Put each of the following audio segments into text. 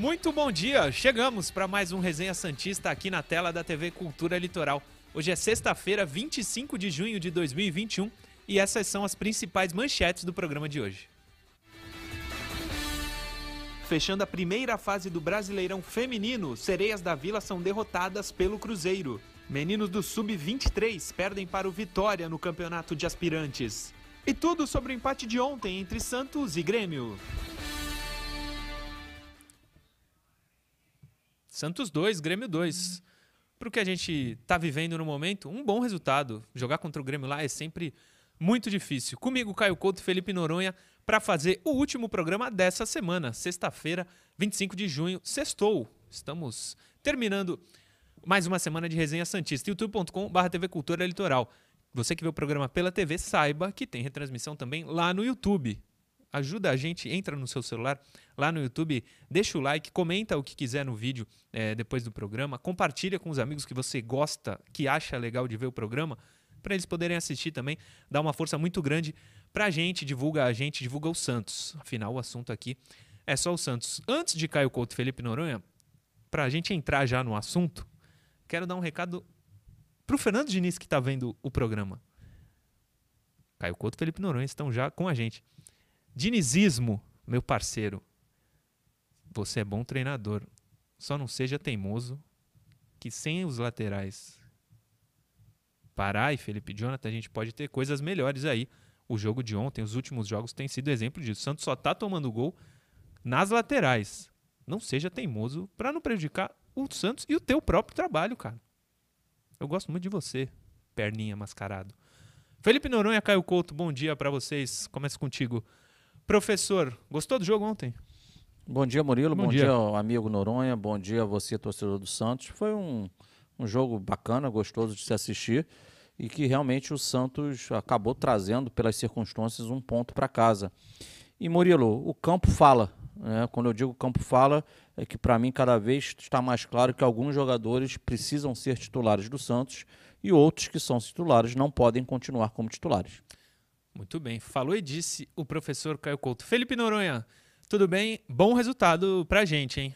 Muito bom dia! Chegamos para mais um Resenha Santista aqui na tela da TV Cultura Litoral. Hoje é sexta-feira, 25 de junho de 2021 e essas são as principais manchetes do programa de hoje. Fechando a primeira fase do Brasileirão Feminino, Sereias da Vila são derrotadas pelo Cruzeiro. Meninos do Sub-23 perdem para o Vitória no Campeonato de Aspirantes. E tudo sobre o empate de ontem entre Santos e Grêmio. Santos 2, Grêmio 2. Para o que a gente está vivendo no momento, um bom resultado. Jogar contra o Grêmio lá é sempre muito difícil. Comigo, Caio Couto e Felipe Noronha, para fazer o último programa dessa semana, sexta-feira, 25 de junho. Sextou. Estamos terminando mais uma semana de resenha Santista. youtube.com.br TV Cultura Litoral. Você que vê o programa pela TV, saiba que tem retransmissão também lá no YouTube ajuda a gente, entra no seu celular lá no YouTube, deixa o like, comenta o que quiser no vídeo é, depois do programa, compartilha com os amigos que você gosta, que acha legal de ver o programa, para eles poderem assistir também, dá uma força muito grande para a gente, divulga a gente, divulga o Santos. Afinal, o assunto aqui é só o Santos. Antes de Caio Couto e Felipe Noronha, para a gente entrar já no assunto, quero dar um recado para o Fernando Diniz que está vendo o programa. Caio Couto e Felipe Noronha estão já com a gente. Dinizismo, meu parceiro. Você é bom treinador. Só não seja teimoso que sem os laterais Pará e Felipe Jonathan, a gente pode ter coisas melhores aí. O jogo de ontem, os últimos jogos, tem sido exemplo disso. O Santos só tá tomando gol nas laterais. Não seja teimoso para não prejudicar o Santos e o teu próprio trabalho, cara. Eu gosto muito de você, perninha mascarado. Felipe Noronha, Caio Couto, bom dia para vocês. Começa contigo. Professor, gostou do jogo ontem? Bom dia, Murilo. Bom, bom dia. dia, amigo Noronha. Bom dia a você, torcedor do Santos. Foi um, um jogo bacana, gostoso de se assistir e que realmente o Santos acabou trazendo, pelas circunstâncias, um ponto para casa. E Murilo, o campo fala. Né? Quando eu digo campo fala, é que para mim cada vez está mais claro que alguns jogadores precisam ser titulares do Santos e outros que são titulares não podem continuar como titulares. Muito bem. Falou e disse o professor Caio Couto. Felipe Noronha, tudo bem? Bom resultado pra gente, hein?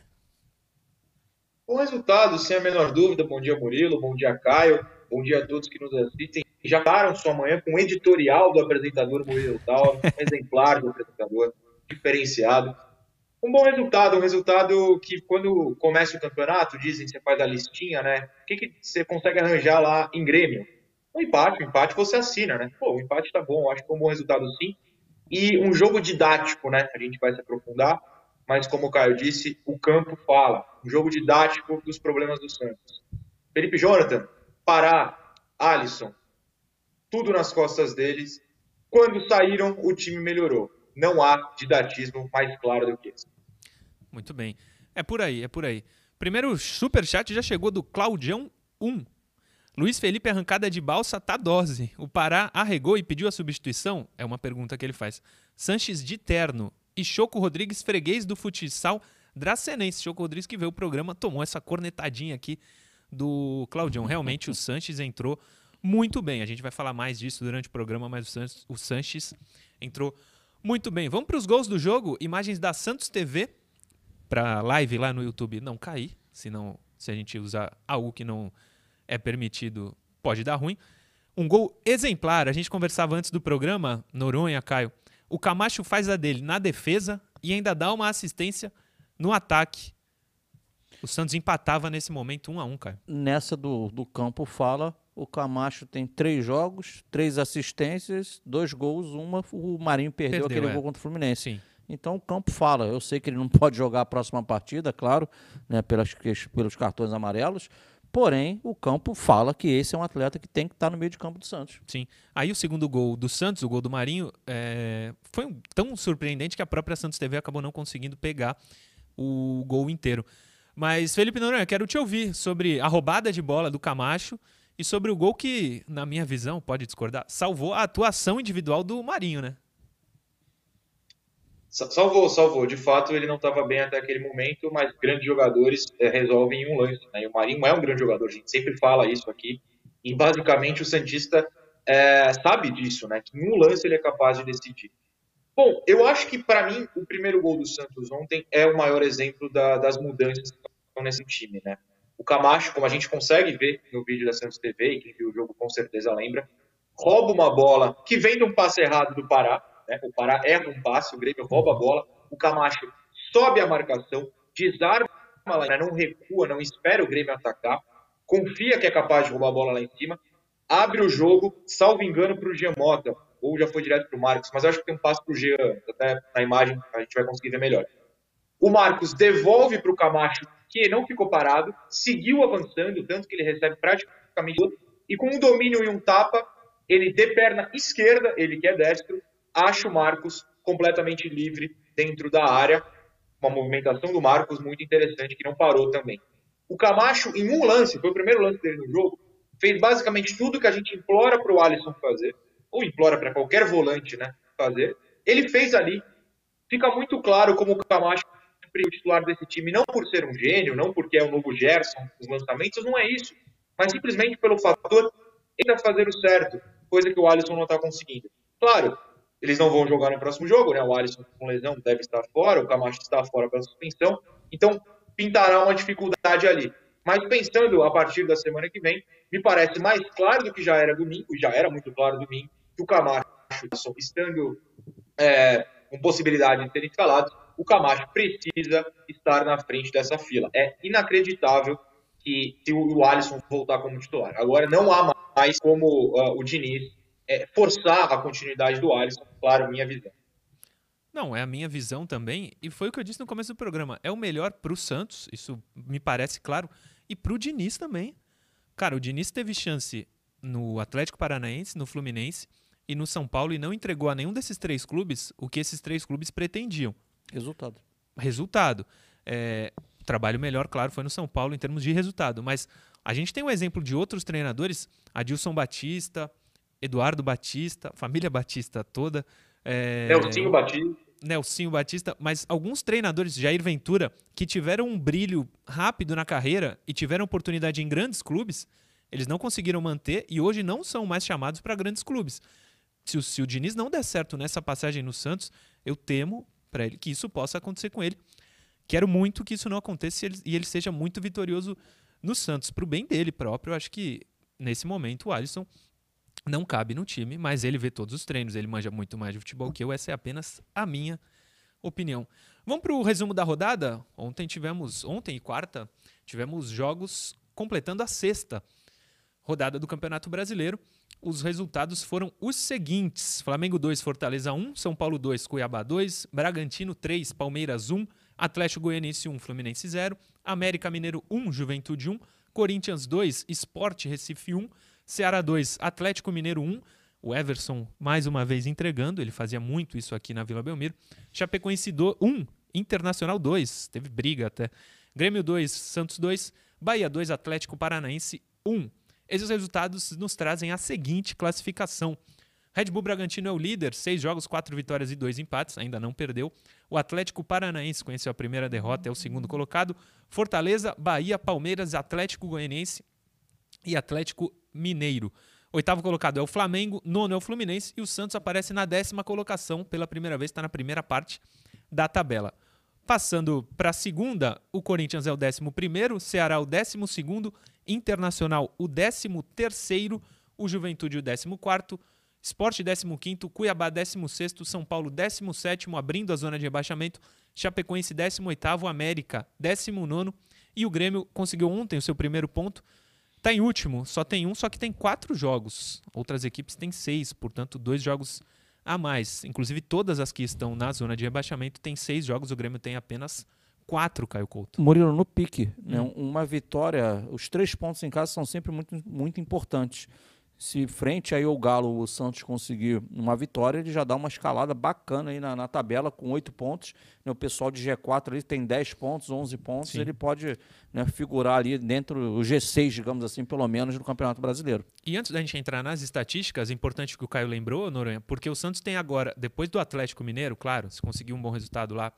Bom resultado, sem a menor dúvida. Bom dia, Murilo. Bom dia, Caio. Bom dia a todos que nos assistem. Já param sua manhã com o editorial do apresentador Murilo Tal, um exemplar do apresentador, diferenciado. Um bom resultado, um resultado que quando começa o campeonato, dizem que você faz a listinha, né? O que, que você consegue arranjar lá em Grêmio? Um empate, um empate você assina, né? Pô, o empate tá bom, acho que foi um bom resultado sim. E um jogo didático, né? A gente vai se aprofundar, mas como o Caio disse, o campo fala. Um jogo didático dos problemas do Santos. Felipe Jonathan, Pará, Alisson, tudo nas costas deles. Quando saíram, o time melhorou. Não há didatismo mais claro do que esse. Muito bem. É por aí, é por aí. Primeiro super chat já chegou do Claudião 1. Luiz Felipe arrancada de balsa tá dose. O Pará arregou e pediu a substituição? É uma pergunta que ele faz. Sanches de terno e Choco Rodrigues freguês do futsal dracenense. Choco Rodrigues que veio o programa tomou essa cornetadinha aqui do Claudião. Realmente o Sanches entrou muito bem. A gente vai falar mais disso durante o programa, mas o Sanches, o Sanches entrou muito bem. Vamos para os gols do jogo. Imagens da Santos TV para live lá no YouTube não cair, senão se a gente usar algo que não é permitido, pode dar ruim. Um gol exemplar, a gente conversava antes do programa, Noronha, Caio. O Camacho faz a dele na defesa e ainda dá uma assistência no ataque. O Santos empatava nesse momento 1 um a 1 um, Caio. Nessa do, do campo fala, o Camacho tem três jogos, três assistências, dois gols, uma o Marinho perdeu, perdeu aquele é. gol contra o Fluminense. Sim. Então o campo fala. Eu sei que ele não pode jogar a próxima partida, claro, né, pelas, pelos cartões amarelos, Porém, o campo fala que esse é um atleta que tem que estar no meio de campo do Santos. Sim. Aí o segundo gol do Santos, o gol do Marinho, é... foi tão surpreendente que a própria Santos TV acabou não conseguindo pegar o gol inteiro. Mas, Felipe Noronha, quero te ouvir sobre a roubada de bola do Camacho e sobre o gol que, na minha visão, pode discordar, salvou a atuação individual do Marinho, né? Salvou, salvou. De fato, ele não estava bem até aquele momento, mas grandes jogadores é, resolvem em um lance. Né? E o Marinho é um grande jogador, a gente sempre fala isso aqui. E basicamente o Santista é, sabe disso, né? Que em um lance ele é capaz de decidir. Bom, eu acho que para mim o primeiro gol do Santos ontem é o maior exemplo da, das mudanças que estão nesse time, né? O Camacho, como a gente consegue ver no vídeo da Santos TV, e quem viu o jogo com certeza lembra, rouba uma bola que vem de um passe errado do Pará, né? O Pará erra um passe, o Grêmio rouba a bola, o Camacho sobe a marcação, desarma lá, não recua, não espera o Grêmio atacar, confia que é capaz de roubar a bola lá em cima, abre o jogo, salvo engano, para o Giamota, ou já foi direto para o Marcos, mas acho que tem um passo para o Jean, até na imagem a gente vai conseguir ver melhor. O Marcos devolve para o Camacho, que não ficou parado, seguiu avançando, tanto que ele recebe praticamente e com um domínio e um tapa, ele de perna esquerda, ele que é destro, acha o Marcos completamente livre dentro da área. Uma movimentação do Marcos muito interessante, que não parou também. O Camacho, em um lance, foi o primeiro lance dele no jogo, fez basicamente tudo que a gente implora para o Alisson fazer, ou implora para qualquer volante né, fazer. Ele fez ali. Fica muito claro como o Camacho é o titular desse time, não por ser um gênio, não porque é o novo Gerson, os lançamentos, não é isso. Mas simplesmente pelo fator ele fazer o certo, coisa que o Alisson não está conseguindo. Claro, eles não vão jogar no próximo jogo, né? O Alisson com lesão deve estar fora, o Camacho está fora pela suspensão, então pintará uma dificuldade ali. Mas pensando a partir da semana que vem, me parece mais claro do que já era domingo, já era muito claro domingo, que o Camacho, estando é, com possibilidade de ser escalado, o Camacho precisa estar na frente dessa fila. É inacreditável que se o Alisson voltar como titular. Agora não há mais como uh, o Diniz é, forçar a continuidade do Alisson, claro, minha visão. Não, é a minha visão também, e foi o que eu disse no começo do programa. É o melhor para o Santos, isso me parece claro, e para o Diniz também. Cara, o Diniz teve chance no Atlético Paranaense, no Fluminense, e no São Paulo e não entregou a nenhum desses três clubes o que esses três clubes pretendiam. Resultado. Resultado. É, o trabalho melhor, claro, foi no São Paulo em termos de resultado, mas a gente tem um exemplo de outros treinadores, Adilson Batista, Eduardo Batista, família Batista toda. É, Nelsinho Batista. Nelsinho Batista, mas alguns treinadores, Jair Ventura, que tiveram um brilho rápido na carreira e tiveram oportunidade em grandes clubes, eles não conseguiram manter e hoje não são mais chamados para grandes clubes se o, se o Diniz não der certo nessa passagem no Santos, eu temo para ele que isso possa acontecer com ele. Quero muito que isso não aconteça e ele, e ele seja muito vitorioso no Santos. Para o bem dele próprio, eu acho que nesse momento o Alisson não cabe no time, mas ele vê todos os treinos, ele manja muito mais de futebol que eu, essa é apenas a minha opinião. Vamos para o resumo da rodada? Ontem tivemos, ontem e quarta, tivemos jogos completando a sexta rodada do Campeonato Brasileiro os resultados foram os seguintes: Flamengo 2, Fortaleza 1, São Paulo 2, Cuiabá 2, Bragantino 3, Palmeiras 1, Atlético Goianiense 1, Fluminense 0, América Mineiro 1, Juventude 1, Corinthians 2, Sport Recife 1, Ceará 2, Atlético Mineiro 1, o Everson mais uma vez entregando, ele fazia muito isso aqui na Vila Belmiro. Chapecoense 1, Internacional 2, teve briga até. Grêmio 2, Santos 2, Bahia 2, Atlético Paranaense 1. Esses resultados nos trazem a seguinte classificação. Red Bull Bragantino é o líder, seis jogos, quatro vitórias e dois empates, ainda não perdeu. O Atlético Paranaense conheceu a primeira derrota, é o segundo colocado. Fortaleza, Bahia, Palmeiras, Atlético Goianiense e Atlético Mineiro. Oitavo colocado é o Flamengo, nono é o Fluminense e o Santos aparece na décima colocação, pela primeira vez está na primeira parte da tabela. Passando para a segunda, o Corinthians é o décimo primeiro, Ceará o décimo segundo Internacional o 13º, o Juventude o 14º, Sport 15º, Cuiabá 16º, São Paulo 17º, abrindo a zona de rebaixamento, Chapecoense 18º, América 19º e o Grêmio conseguiu ontem o seu primeiro ponto. Está em último, só tem um, só que tem quatro jogos. Outras equipes têm seis, portanto, dois jogos a mais. Inclusive, todas as que estão na zona de rebaixamento têm seis jogos, o Grêmio tem apenas quatro, Caio Couto. Murilo, no pique. Né? Hum. Uma vitória, os três pontos em casa são sempre muito, muito importantes. Se frente aí ao Galo o Santos conseguir uma vitória, ele já dá uma escalada bacana aí na, na tabela com oito pontos. Né? O pessoal de G4 ali tem 10 pontos, 11 pontos. Sim. Ele pode né, figurar ali dentro do G6, digamos assim, pelo menos, do Campeonato Brasileiro. E antes da gente entrar nas estatísticas, é importante que o Caio lembrou, Noronha, porque o Santos tem agora, depois do Atlético Mineiro, claro, se conseguir um bom resultado lá,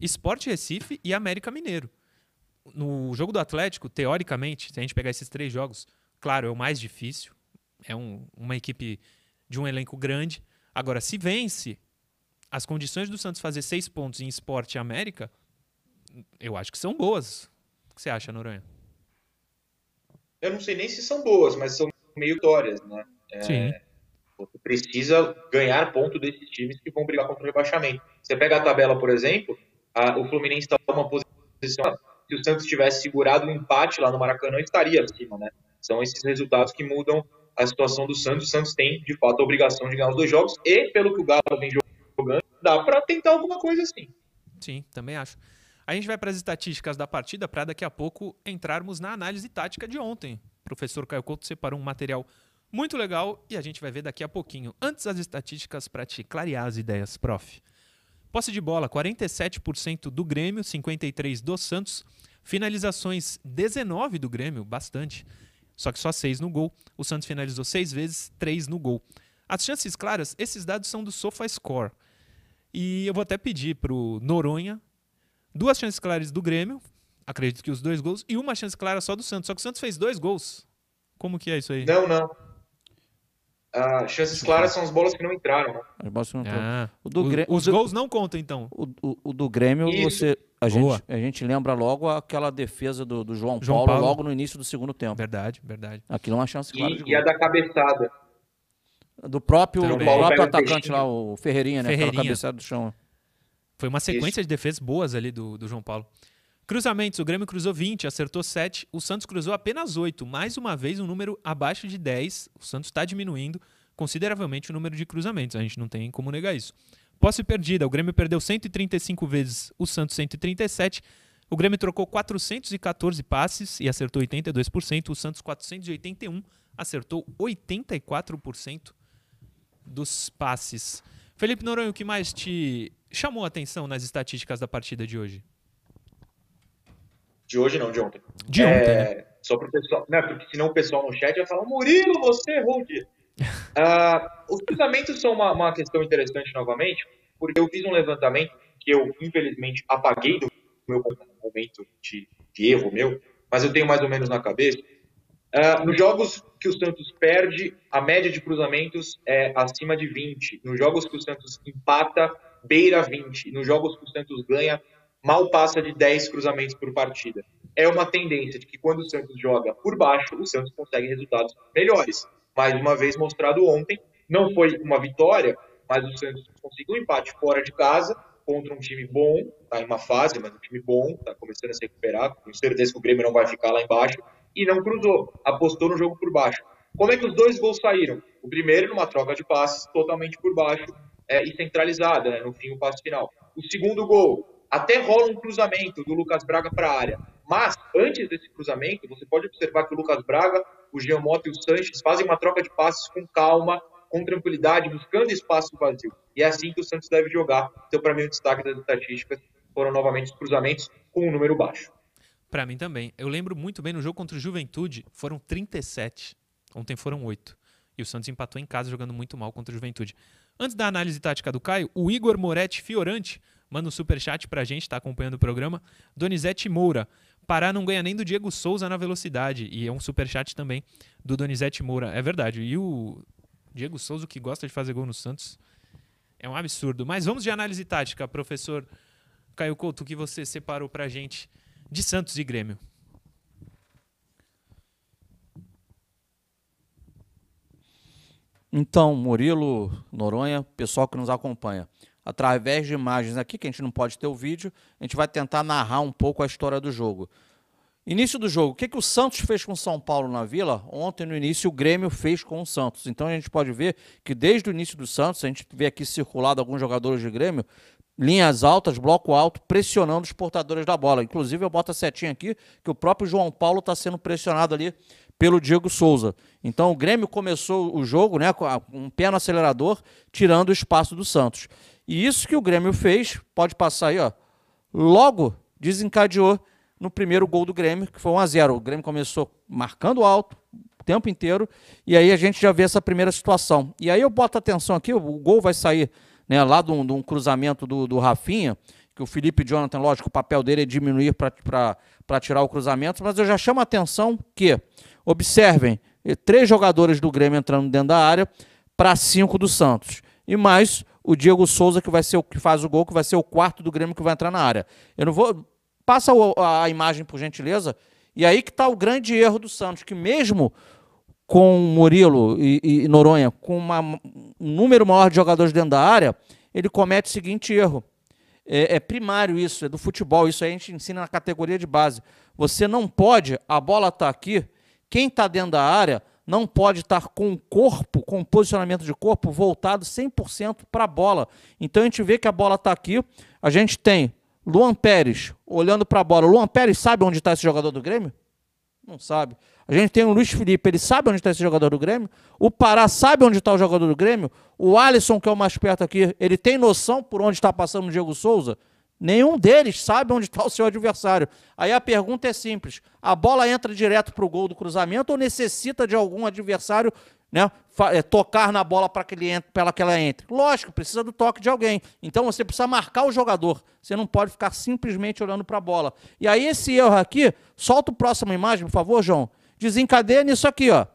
Esporte Recife e América Mineiro. No jogo do Atlético, teoricamente, se a gente pegar esses três jogos, claro, é o mais difícil. É um, uma equipe de um elenco grande. Agora, se vence, as condições do Santos fazer seis pontos em esporte América, eu acho que são boas. O que você acha, Noronha? Eu não sei nem se são boas, mas são meio vitórias, né? É, Sim. Você precisa ganhar ponto desses times que vão brigar contra o rebaixamento. Você pega a tabela, por exemplo, a, o Fluminense está numa posição. Se o Santos tivesse segurado um empate lá no Maracanã, estaria acima, né? São esses resultados que mudam a situação do Santos. O Santos tem, de fato, a obrigação de ganhar os dois jogos e, pelo que o Galo vem jogando, dá para tentar alguma coisa assim. Sim, também acho. A gente vai para as estatísticas da partida para daqui a pouco entrarmos na análise tática de ontem. O professor Caio Couto separou um material muito legal e a gente vai ver daqui a pouquinho. Antes as estatísticas para te clarear as ideias, prof. Posse de bola, 47% do Grêmio, 53% do Santos. Finalizações, 19 do Grêmio, bastante. Só que só 6 no gol. O Santos finalizou 6 vezes, 3 no gol. As chances claras, esses dados são do SofaScore. E eu vou até pedir para o Noronha duas chances claras do Grêmio, acredito que os dois gols, e uma chance clara só do Santos. Só que o Santos fez dois gols. Como que é isso aí? Não, não. Ah, chances claras são as bolas que não entraram. Né? As bolas não Ah, O do o- Grê- os do- gols não contam, então. O, o- o do Grêmio, Isso. você, a, Boa. gente, a gente lembra logo aquela defesa do, do João, João Paulo, Paulo. logo no início do segundo tempo. Verdade, verdade. Aquilo é uma chance clara de E, e a da cabeçada. Do próprio, do próprio atacante lá, o Ferreirinha, né? Aquela Ferreirinha. cabeçada do chão. Foi uma sequência de defesas boas ali do, do João Paulo. Cruzamentos, o Grêmio cruzou 20, acertou 7, o Santos cruzou apenas 8. Mais uma vez, um número abaixo de 10. O Santos está diminuindo consideravelmente o número de cruzamentos. A gente não tem como negar isso. Posse perdida, o Grêmio perdeu 135 vezes, o Santos 137. O Grêmio trocou 414 passes e acertou 82%. O Santos 481 acertou 84% dos passes. Felipe Noronha, o que mais te chamou a atenção nas estatísticas da partida de hoje? De hoje não, de ontem. De É, ontem, né? Só pro pessoal. Não, porque senão o pessoal no chat vai falar: Murilo, você errou o dia. Ah, os cruzamentos são uma, uma questão interessante novamente, porque eu fiz um levantamento que eu, infelizmente, apaguei do meu momento de, de erro meu, mas eu tenho mais ou menos na cabeça. Ah, nos jogos que o Santos perde, a média de cruzamentos é acima de 20. Nos jogos que o Santos empata, beira 20. Nos jogos que o Santos ganha, mal passa de 10 cruzamentos por partida. É uma tendência de que quando o Santos joga por baixo, o Santos consegue resultados melhores. Mais uma vez mostrado ontem, não foi uma vitória, mas o Santos conseguiu um empate fora de casa contra um time bom, está em uma fase, mas um time bom, está começando a se recuperar, com certeza que o Grêmio não vai ficar lá embaixo, e não cruzou, apostou no jogo por baixo. Como é que os dois gols saíram? O primeiro numa troca de passes totalmente por baixo é, e centralizada, né, no fim o passe final. O segundo gol, até rola um cruzamento do Lucas Braga para a área, mas antes desse cruzamento, você pode observar que o Lucas Braga, o Jean Mota e o Sanches fazem uma troca de passes com calma, com tranquilidade, buscando espaço vazio. E é assim que o Santos deve jogar. Então, para mim, o destaque das estatísticas foram novamente os cruzamentos com um número baixo. Pra mim também. Eu lembro muito bem no jogo contra o Juventude, foram 37. Ontem foram 8. E o Santos empatou em casa jogando muito mal contra o Juventude. Antes da análise tática do Caio, o Igor Moretti Fiorante manda um superchat pra gente, tá acompanhando o programa. Donizete Moura. Pará não ganha nem do Diego Souza na velocidade. E é um superchat também do Donizete Moura. É verdade. E o Diego Souza, que gosta de fazer gol no Santos, é um absurdo. Mas vamos de análise tática, professor Caio Couto, que você separou pra gente de Santos e Grêmio. Então, Murilo, Noronha, pessoal que nos acompanha, através de imagens aqui, que a gente não pode ter o vídeo, a gente vai tentar narrar um pouco a história do jogo. Início do jogo, o que, que o Santos fez com o São Paulo na Vila? Ontem, no início, o Grêmio fez com o Santos. Então, a gente pode ver que desde o início do Santos, a gente vê aqui circulado alguns jogadores de Grêmio, linhas altas, bloco alto, pressionando os portadores da bola. Inclusive, eu boto a setinha aqui, que o próprio João Paulo está sendo pressionado ali pelo Diego Souza. Então, o Grêmio começou o jogo né, com um pé no acelerador, tirando o espaço do Santos. E isso que o Grêmio fez, pode passar aí, ó, logo desencadeou no primeiro gol do Grêmio, que foi 1 a 0 O Grêmio começou marcando alto o tempo inteiro, e aí a gente já vê essa primeira situação. E aí eu boto atenção aqui, o gol vai sair né, lá de um, de um cruzamento do, do Rafinha, que o Felipe Jonathan, lógico, o papel dele é diminuir para tirar o cruzamento, mas eu já chamo a atenção que, observem, eh, três jogadores do Grêmio entrando dentro da área para cinco do Santos. E mais o Diego Souza, que vai ser o que faz o gol, que vai ser o quarto do Grêmio que vai entrar na área. Eu não vou. Passa a imagem, por gentileza. E aí que está o grande erro do Santos, que mesmo com Murilo e, e Noronha, com uma, um número maior de jogadores dentro da área, ele comete o seguinte erro. É, é, primário isso, é do futebol, isso aí a gente ensina na categoria de base. Você não pode, a bola está aqui, quem está dentro da área não pode estar com o corpo, com o posicionamento de corpo voltado 100% para a bola. Então a gente vê que a bola está aqui, a gente tem Luan Pérez olhando para a bola. Luan Pérez sabe onde está esse jogador do Grêmio? Não sabe. A gente tem o Luiz Felipe, ele sabe onde está esse jogador do Grêmio. O Pará sabe onde está o jogador do Grêmio. O Alisson, que é o mais perto aqui, ele tem noção por onde está passando o Diego Souza. Nenhum deles sabe onde está o seu adversário. Aí a pergunta é simples: a bola entra direto para o gol do cruzamento ou necessita de algum adversário né, é, tocar na bola para que, ele entre, que ela entre? Lógico, precisa do toque de alguém. Então você precisa marcar o jogador. Você não pode ficar simplesmente olhando para a bola. E aí esse erro aqui, solta o próximo imagem, por favor, João. Desencadeia nisso aqui, ó.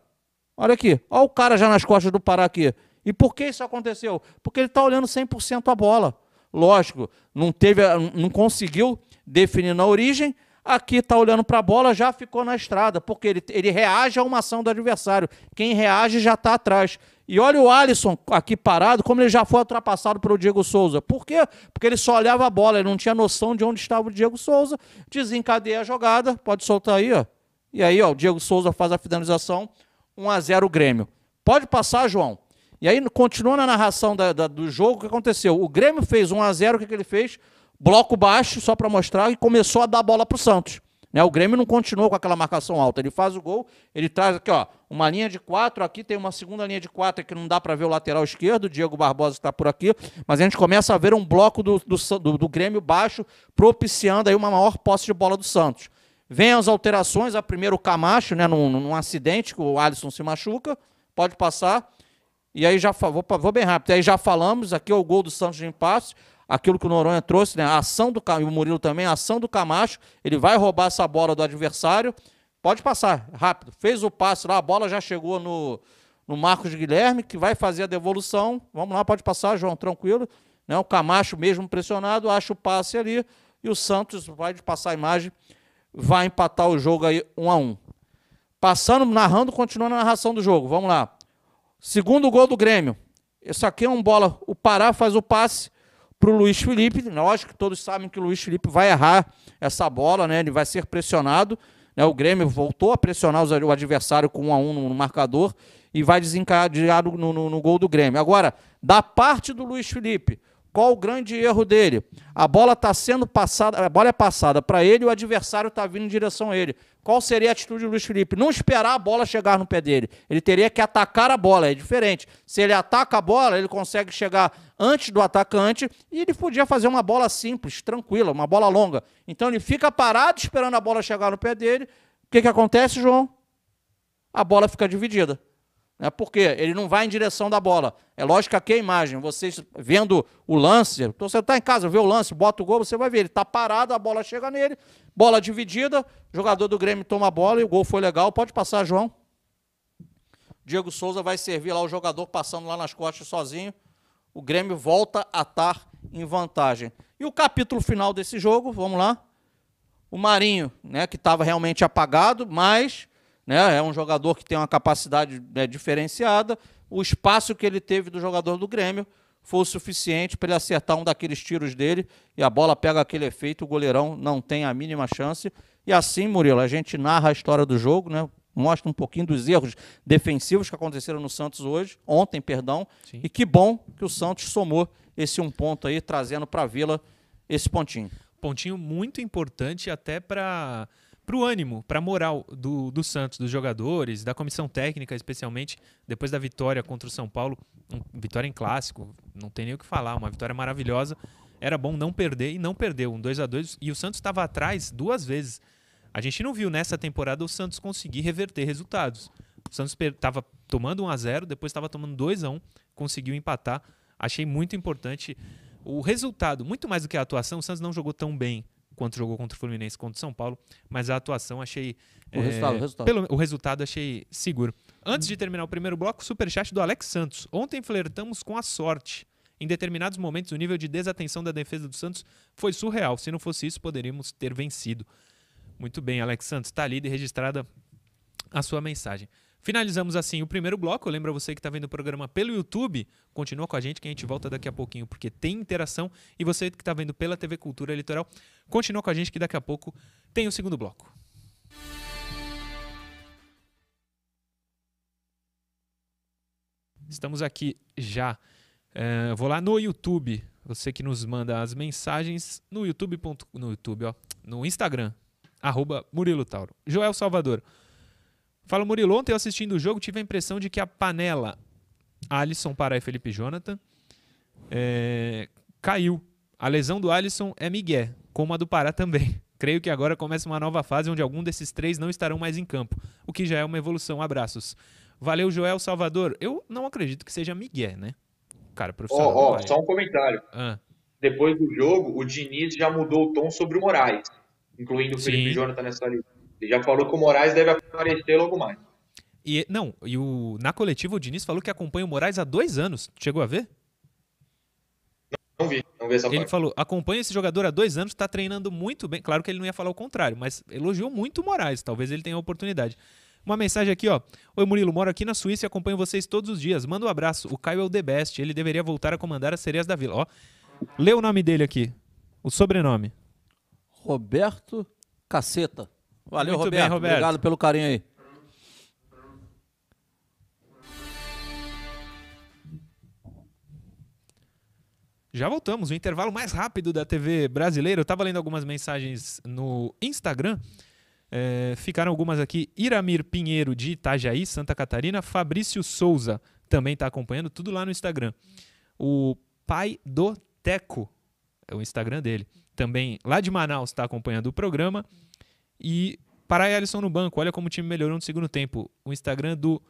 Olha aqui. Olha o cara já nas costas do Pará aqui. E por que isso aconteceu? Porque ele está olhando 100% a bola. Lógico, não teve, não conseguiu definir na origem. Aqui está olhando para a bola, já ficou na estrada, porque ele, ele reage a uma ação do adversário. Quem reage já está atrás. E olha o Alisson aqui parado, como ele já foi ultrapassado pelo Diego Souza. Por quê? Porque ele só olhava a bola, ele não tinha noção de onde estava o Diego Souza. Desencadeia a jogada, pode soltar aí, ó. E aí, ó, o Diego Souza faz a finalização, 1 a 0 o Grêmio. Pode passar, João. E aí, continuando a narração da, da, do jogo, o que aconteceu? O Grêmio fez 1 a 0 o que, que ele fez? Bloco baixo, só para mostrar, e começou a dar bola para o Santos. Né? O Grêmio não continuou com aquela marcação alta. Ele faz o gol, ele traz aqui, ó, uma linha de quatro, aqui tem uma segunda linha de quatro que não dá para ver o lateral esquerdo, o Diego Barbosa está por aqui, mas a gente começa a ver um bloco do, do, do, Grêmio baixo, propiciando aí uma maior posse de bola do Santos. Vem as alterações, a primeiro o Camacho, né, num, num acidente que o Alisson se machuca, pode passar. E aí já vou, vou bem rápido. Aí já falamos, aqui é o gol do Santos de impasse, aquilo que o Noronha trouxe, né? A ação do e o Murilo também, a ação do Camacho, ele vai roubar essa bola do adversário. Pode passar, rápido. Fez o passe lá, a bola já chegou no, no Marcos Guilherme, que vai fazer a devolução. Vamos lá, pode passar, João, tranquilo. Né? O Camacho mesmo pressionado, acha o passe ali. E o Santos vai passar a imagem, vai empatar o jogo aí um a um. Passando, narrando, continuando a narração do jogo. Vamos lá. Segundo gol do Grêmio. Esse aqui é um bola. O Pará faz o passe para o Luiz Felipe. Lógico que todos sabem que o Luiz Felipe vai errar essa bola, né? Ele vai ser pressionado. Né? O Grêmio voltou a pressionar o adversário com 1 a 1 no marcador e vai desencadear no, no, no gol do Grêmio. Agora, da parte do Luiz Felipe, qual o grande erro dele? A bola está sendo passada, a bola é passada para ele e o adversário está vindo em direção a ele. Qual seria a atitude do Luiz Felipe? Não esperar a bola chegar no pé dele. Ele teria que atacar a bola, é diferente. Se ele ataca a bola, ele consegue chegar antes do atacante e ele podia fazer uma bola simples, tranquila, uma bola longa. Então ele fica parado esperando a bola chegar no pé dele. O que, que acontece, João? A bola fica dividida. Né? Porque ele não vai em direção da bola. É lógico que aqui a imagem, vocês vendo o lance, então você está em casa, vê o lance, bota o gol, você vai ver, ele está parado, a bola chega nele, bola dividida, jogador do Grêmio toma a bola e o gol foi legal. Pode passar, João. Diego Souza vai servir lá o jogador passando lá nas costas sozinho. O Grêmio volta a estar em vantagem. E o capítulo final desse jogo, vamos lá. O Marinho, né, que estava realmente apagado, mas né? É um jogador que tem uma capacidade né, diferenciada. O espaço que ele teve do jogador do Grêmio foi o suficiente para ele acertar um daqueles tiros dele e a bola pega aquele efeito, o goleirão não tem a mínima chance. E assim, Murilo, a gente narra a história do jogo, né? mostra um pouquinho dos erros defensivos que aconteceram no Santos hoje, ontem, perdão. Sim. E que bom que o Santos somou esse um ponto aí, trazendo para a Vila esse pontinho. Pontinho muito importante até para para o ânimo, para a moral do, do Santos, dos jogadores, da comissão técnica, especialmente depois da vitória contra o São Paulo, um, vitória em clássico, não tem nem o que falar, uma vitória maravilhosa. Era bom não perder e não perdeu, um 2 a 2 e o Santos estava atrás duas vezes. A gente não viu nessa temporada o Santos conseguir reverter resultados. O Santos estava tomando 1 a 0, depois estava tomando 2 a 1, conseguiu empatar. Achei muito importante o resultado, muito mais do que a atuação. O Santos não jogou tão bem quanto jogou contra o Fluminense contra o São Paulo, mas a atuação achei. O, é, resultado, o resultado. Pelo, o resultado achei seguro. Antes de terminar o primeiro bloco, superchat do Alex Santos. Ontem flertamos com a sorte. Em determinados momentos, o nível de desatenção da defesa do Santos foi surreal. Se não fosse isso, poderíamos ter vencido. Muito bem, Alex Santos, está ali registrada a sua mensagem. Finalizamos assim o primeiro bloco. Lembra você que está vendo o programa pelo YouTube, continua com a gente que a gente volta daqui a pouquinho, porque tem interação. E você que está vendo pela TV Cultura Litoral, continua com a gente que daqui a pouco tem o segundo bloco. Estamos aqui já. É, vou lá no YouTube. Você que nos manda as mensagens no YouTube. No YouTube, ó. No Instagram. Arroba Murilo Tauro. Joel Salvador. Fala Murilo, ontem eu assistindo o jogo tive a impressão de que a panela Alisson para Felipe Jonathan é, caiu. A lesão do Alisson é Miguel, como a do Pará também. Creio que agora começa uma nova fase onde algum desses três não estarão mais em campo, o que já é uma evolução. Abraços. Valeu, Joel Salvador. Eu não acredito que seja Miguel, né? Cara, profissional. Ó, oh, oh, só um comentário. Ah. Depois do jogo, o Diniz já mudou o tom sobre o Moraes, incluindo o Felipe Sim. Jonathan nessa lista. Ele já falou que o Moraes deve aparecer logo mais. E, não, e o, na coletiva o Diniz falou que acompanha o Moraes há dois anos. Chegou a ver? Não, não vi, não vi essa Ele parte. falou, acompanha esse jogador há dois anos, está treinando muito bem. Claro que ele não ia falar o contrário, mas elogiou muito o Moraes. Talvez ele tenha a oportunidade. Uma mensagem aqui, ó. Oi, Murilo, moro aqui na Suíça e acompanho vocês todos os dias. Manda um abraço. O Caio é o The Best. Ele deveria voltar a comandar as sereias da vila. Ó, lê o nome dele aqui. O sobrenome. Roberto Caceta. Valeu, Muito Roberto. Bem, Roberto. Obrigado pelo carinho aí. Já voltamos, o intervalo mais rápido da TV brasileira. Eu estava lendo algumas mensagens no Instagram. É, ficaram algumas aqui. Iramir Pinheiro, de Itajaí, Santa Catarina. Fabrício Souza também está acompanhando, tudo lá no Instagram. O pai do Teco, é o Instagram dele. Também lá de Manaus está acompanhando o programa. E Pará e Alisson no banco. Olha como o time melhorou no segundo tempo. O Instagram do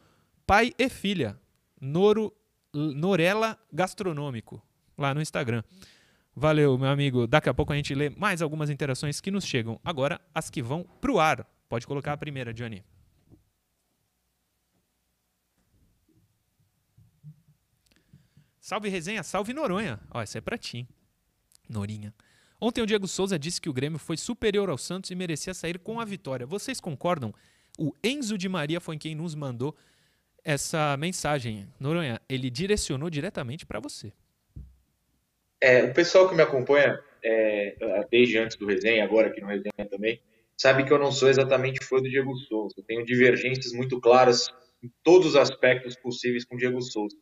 pai e filha. Noro, Norela Gastronômico. Lá no Instagram. Valeu, meu amigo. Daqui a pouco a gente lê mais algumas interações que nos chegam. Agora, as que vão pro ar. Pode colocar a primeira, Johnny. Salve resenha, salve Noronha. Ó, essa é pra ti. Norinha. Ontem o Diego Souza disse que o Grêmio foi superior ao Santos e merecia sair com a vitória. Vocês concordam? O Enzo de Maria foi quem nos mandou essa mensagem. Noronha, ele direcionou diretamente para você. É, o pessoal que me acompanha é, desde antes do resenha, agora aqui no resenha também, sabe que eu não sou exatamente fã do Diego Souza. Eu tenho divergências muito claras em todos os aspectos possíveis com o Diego Souza.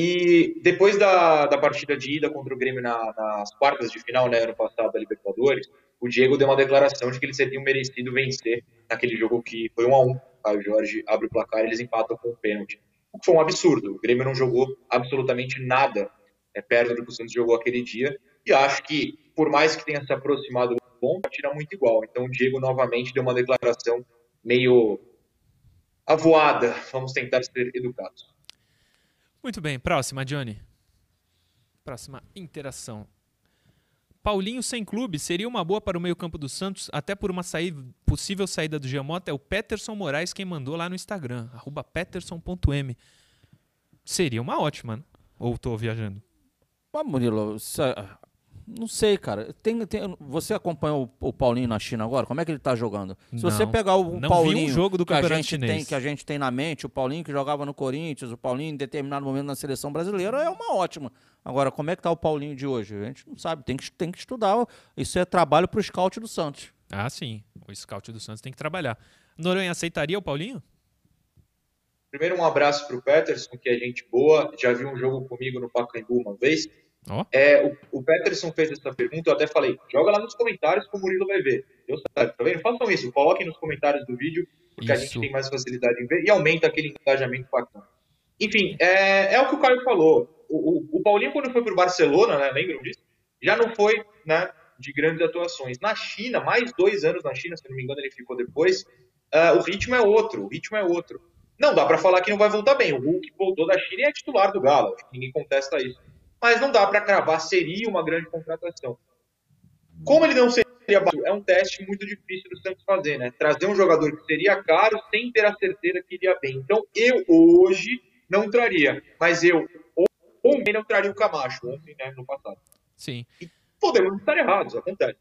E depois da, da partida de ida contra o Grêmio na, nas quartas de final, né, ano passado, da Libertadores, o Diego deu uma declaração de que eles teriam merecido vencer naquele jogo que foi um a um. O Jorge abre o placar e eles empatam com o pênalti. O que foi um absurdo. O Grêmio não jogou absolutamente nada é, perto do que o Santos jogou aquele dia. E acho que, por mais que tenha se aproximado bom, tira muito igual. Então o Diego novamente deu uma declaração meio avoada. Vamos tentar ser educados. Muito bem, próxima, Johnny. Próxima interação. Paulinho sem clube seria uma boa para o meio-campo do Santos, até por uma possível saída do Giamota. É o Peterson Moraes quem mandou lá no Instagram, peterson.m. Seria uma ótima, né? ou estou viajando? Mas, Murilo, não sei, cara. Tem, tem, você acompanhou o, o, Paulinho na China agora? Como é que ele tá jogando? Se não, você pegar o Paulinho um jogo do que, a gente tem, que a gente tem na mente, o Paulinho que jogava no Corinthians, o Paulinho em determinado momento na seleção brasileira, é uma ótima. Agora, como é que tá o Paulinho de hoje? A gente não sabe, tem que, tem que estudar. Isso é trabalho pro scout do Santos. Ah, sim. O scout do Santos tem que trabalhar. Noronha aceitaria o Paulinho? Primeiro, um abraço pro Peterson, que é gente boa. Já viu um jogo comigo no Pacaembu uma vez. Oh. É, o, o, Peterson fez essa pergunta, eu até falei, joga lá nos comentários que o Murilo vai ver. Deu certo, tá vendo? Façam isso, coloquem nos comentários do vídeo, porque isso. a gente tem mais facilidade em ver e aumenta aquele engajamento bacana. Enfim, é, é o que o Caio falou. O, o, o Paulinho, quando foi para o Barcelona, né, lembram disso? Já não foi né, de grandes atuações. Na China, mais dois anos na China, se não me engano, ele ficou depois. Uh, o ritmo é outro, o ritmo é outro. Não dá para falar que não vai voltar bem. O Hulk voltou da China e é titular do Galo. Ninguém contesta isso mas não dá para cravar, seria uma grande contratação. Como ele não seria barato, é um teste muito difícil do Santos fazer, né? Trazer um jogador que seria caro sem ter a certeza que iria bem. Então, eu hoje não traria, mas eu Ontem não traria o Camacho, ontem, né, no passado. Sim. E podemos estar errados, acontece.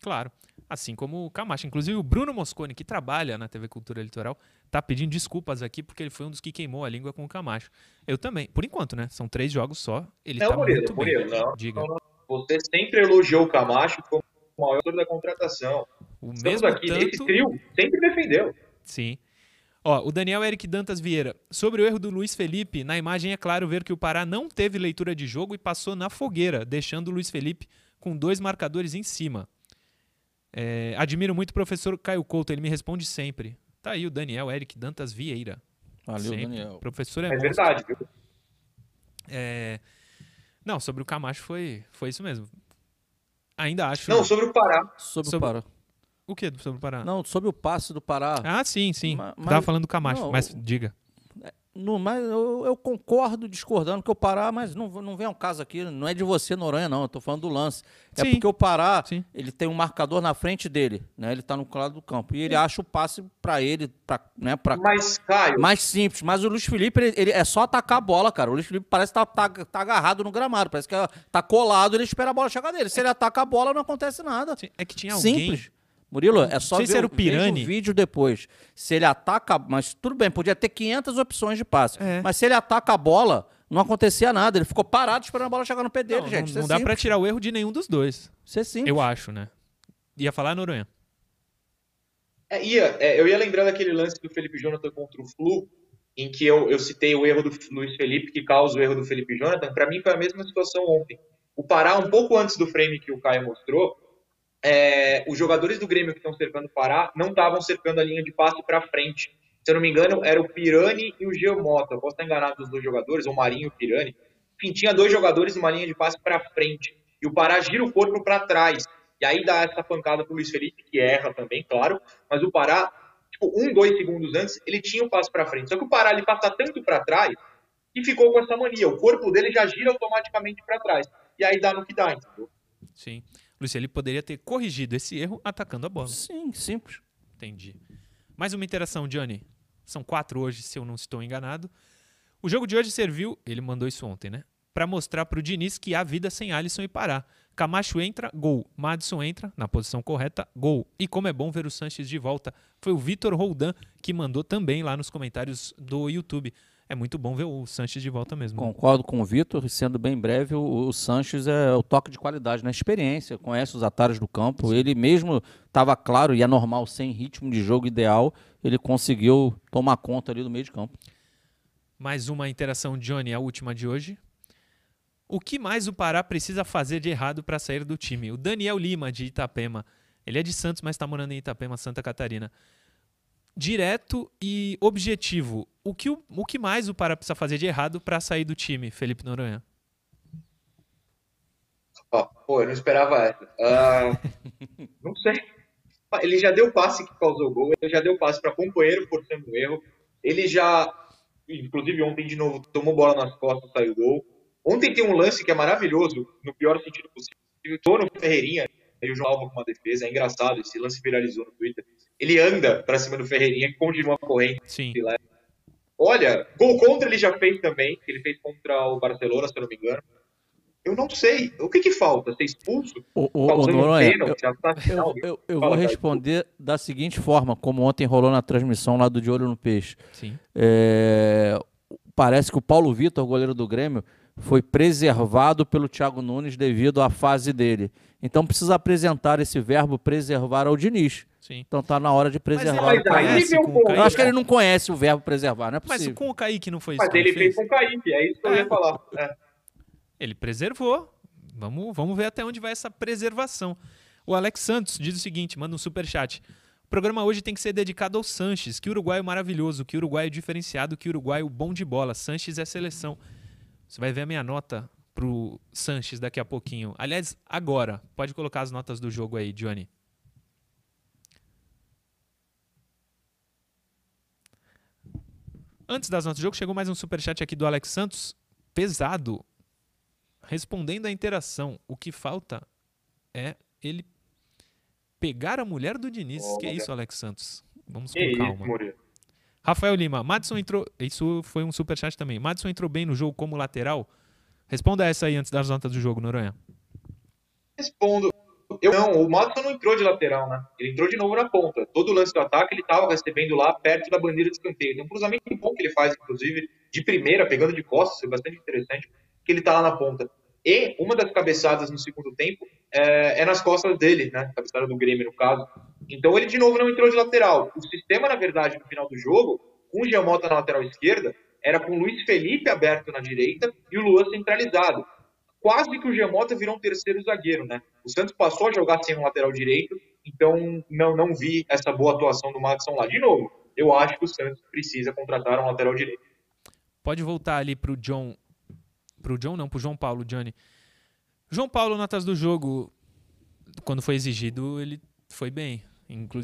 Claro. Assim como o Camacho. Inclusive o Bruno Moscone, que trabalha na TV Cultura Litoral, tá pedindo desculpas aqui porque ele foi um dos que queimou a língua com o Camacho. Eu também. Por enquanto, né? São três jogos só. Ele não, tá Murilo, muito Murilo, bem. não, Diga. não. Você sempre elogiou o Camacho como o maior da contratação. O Estamos mesmo aqui, tanto... esse trio sempre defendeu. Sim. Ó, o Daniel Eric Dantas Vieira. Sobre o erro do Luiz Felipe, na imagem é claro ver que o Pará não teve leitura de jogo e passou na fogueira, deixando o Luiz Felipe com dois marcadores em cima. É, admiro muito o professor Caio Couto, ele me responde sempre. Tá aí o Daniel Eric Dantas Vieira. Valeu, Sempre. Daniel. Professor é, É monstro. verdade, viu? É, Não, sobre o Camacho foi, foi isso mesmo. Ainda acho. Não, sobre o Pará. Sobre, Sobre- o Pará. O que sobre o Pará? Não, sobre o passe do Pará. Ah, sim, sim. Ma- Tava mas- falando do Camacho, não, mas diga. No, mas eu, eu concordo discordando que o Pará, mas não, não vem um caso aqui, não é de você, Noronha, não. Eu tô falando do lance. É Sim. porque o Pará, Sim. ele tem um marcador na frente dele, né? Ele tá no lado do campo. E ele acha o passe pra ele, pra, né? Pra, Mas, Caio, mais simples. Mas o Luiz Felipe, ele, ele é só atacar a bola, cara. O Luiz Felipe parece que tá, tá, tá agarrado no gramado. Parece que tá colado, ele espera a bola chegar dele. Se ele ataca a bola, não acontece nada. Sim, É que tinha alguém. Simples. Murilo, é só se ver era o Pirani. o vídeo depois. Se ele ataca, mas tudo bem, podia ter 500 opções de passe. É. Mas se ele ataca a bola, não acontecia nada. Ele ficou parado esperando a bola chegar no pé dele, Não, gente. não, é não dá pra simples. tirar o erro de nenhum dos dois. Isso é simples. Eu acho, né? Ia falar, Noronha? é, ia, é, eu ia lembrar daquele lance do Felipe Jonathan contra o Flu, em que eu, eu citei o erro do Luiz Felipe, que causa o erro do Felipe Jonathan. Para mim foi a mesma situação ontem. O Pará, um pouco antes do frame que o Caio mostrou, é, os jogadores do Grêmio que estão cercando o Pará não estavam cercando a linha de passe para frente. Se eu não me engano, era o Pirani e o Geomota. Eu posso estar enganado dos dois jogadores, ou Marinho e o Pirani. Enfim, tinha dois jogadores numa linha de passe para frente. E o Pará gira o corpo para trás. E aí dá essa pancada pro Luiz Felipe, que erra também, claro. Mas o Pará, tipo, um, dois segundos antes, ele tinha o passe para frente. Só que o Pará, ele passa tanto para trás que ficou com essa mania. O corpo dele já gira automaticamente para trás. E aí dá no que dá, entendeu? Sim. Luiz Felipe poderia ter corrigido esse erro atacando a bola. Sim, simples. Entendi. Mais uma interação, Johnny. São quatro hoje, se eu não estou enganado. O jogo de hoje serviu, ele mandou isso ontem, né? Pra mostrar pro Diniz que há vida sem Alisson e Pará. Camacho entra, gol. Madison entra, na posição correta, gol. E como é bom ver o Sanches de volta. Foi o Vitor Roldan que mandou também lá nos comentários do YouTube. É muito bom ver o Sanches de volta mesmo. Concordo com o Vitor, sendo bem breve, o, o Sanches é o toque de qualidade na experiência, conhece os atalhos do campo. Ele mesmo estava claro e é normal, sem ritmo de jogo ideal, ele conseguiu tomar conta ali do meio de campo. Mais uma interação, Johnny, a última de hoje. O que mais o Pará precisa fazer de errado para sair do time? O Daniel Lima, de Itapema. Ele é de Santos, mas está morando em Itapema, Santa Catarina. Direto e objetivo. O que, o, o que mais o Pará precisa fazer de errado para sair do time, Felipe Noronha? Ó, pô, eu não esperava essa. Ah, não sei. Ele já deu passe que causou gol, ele já deu passe para companheiro forçando um erro. Ele já, inclusive ontem de novo, tomou bola nas costas, saiu gol. Ontem tem um lance que é maravilhoso, no pior sentido possível. Tô no Ferreirinha, aí o João Alva com uma defesa, é engraçado, esse lance viralizou no Twitter. Ele anda para cima do Ferreirinha, continua correndo. Sim. Olha, gol contra ele já fez também, que ele fez contra o Barcelona, se eu não me engano. Eu não sei. O que que falta? Ser expulso? O, o, o Causando um Noronha, pênalti, já tá eu, eu, eu Fala, vou responder da seguinte forma, como ontem rolou na transmissão lá do De Olho no Peixe. Sim. É, parece que o Paulo Vitor, goleiro do Grêmio, foi preservado pelo Thiago Nunes devido à fase dele. Então precisa apresentar esse verbo preservar ao Diniz. Sim. Então tá na hora de preservar. Mas o aí Kaique. conhece vem com o pouco. Kaique? Eu acho que ele não conhece o verbo preservar, não é Mas possível. com o Kaique não foi isso Mas ele fez com o Kaique, é isso que eu É. ia falar. É. Ele preservou. Vamos, vamos ver até onde vai essa preservação. O Alex Santos diz o seguinte, manda um superchat. O programa hoje tem que ser dedicado ao Sanches, que uruguaio maravilhoso, que uruguaio diferenciado, que uruguaio bom de bola. Sanches é seleção. Você vai ver a minha nota pro Sanches daqui a pouquinho. Aliás, agora. Pode colocar as notas do jogo aí, Johnny. Antes das notas do jogo, chegou mais um superchat aqui do Alex Santos. Pesado. Respondendo à interação. O que falta é ele pegar a mulher do Diniz. que é isso, Alex Santos? Vamos Que com isso, calma. Murilo. Rafael Lima, Madison entrou. Isso foi um superchat também. Madison entrou bem no jogo como lateral. Responda essa aí antes das notas do jogo, Noronha. Respondo. Eu não, o Madison não entrou de lateral, né? Ele entrou de novo na ponta. Todo lance do ataque ele estava recebendo lá perto da bandeira de escanteio. Tem um cruzamento bom que ele faz, inclusive, de primeira, pegando de costas, foi bastante interessante, que ele está lá na ponta. E uma das cabeçadas no segundo tempo é, é, nas costas dele, né? Cabeçada do Grêmio, no caso. Então ele de novo não entrou de lateral. O sistema, na verdade, no final do jogo, com o Giamota na lateral esquerda, era com o Luiz Felipe aberto na direita e o Luan centralizado. Quase que o Giamota virou um terceiro zagueiro, né? O Santos passou a jogar sem um lateral direito, então não, não vi essa boa atuação do Madison lá. De novo, eu acho que o Santos precisa contratar um lateral direito. Pode voltar ali pro John. Pro John, não, pro João Paulo, Johnny. João Paulo, notas do jogo, quando foi exigido, ele foi bem. Inclu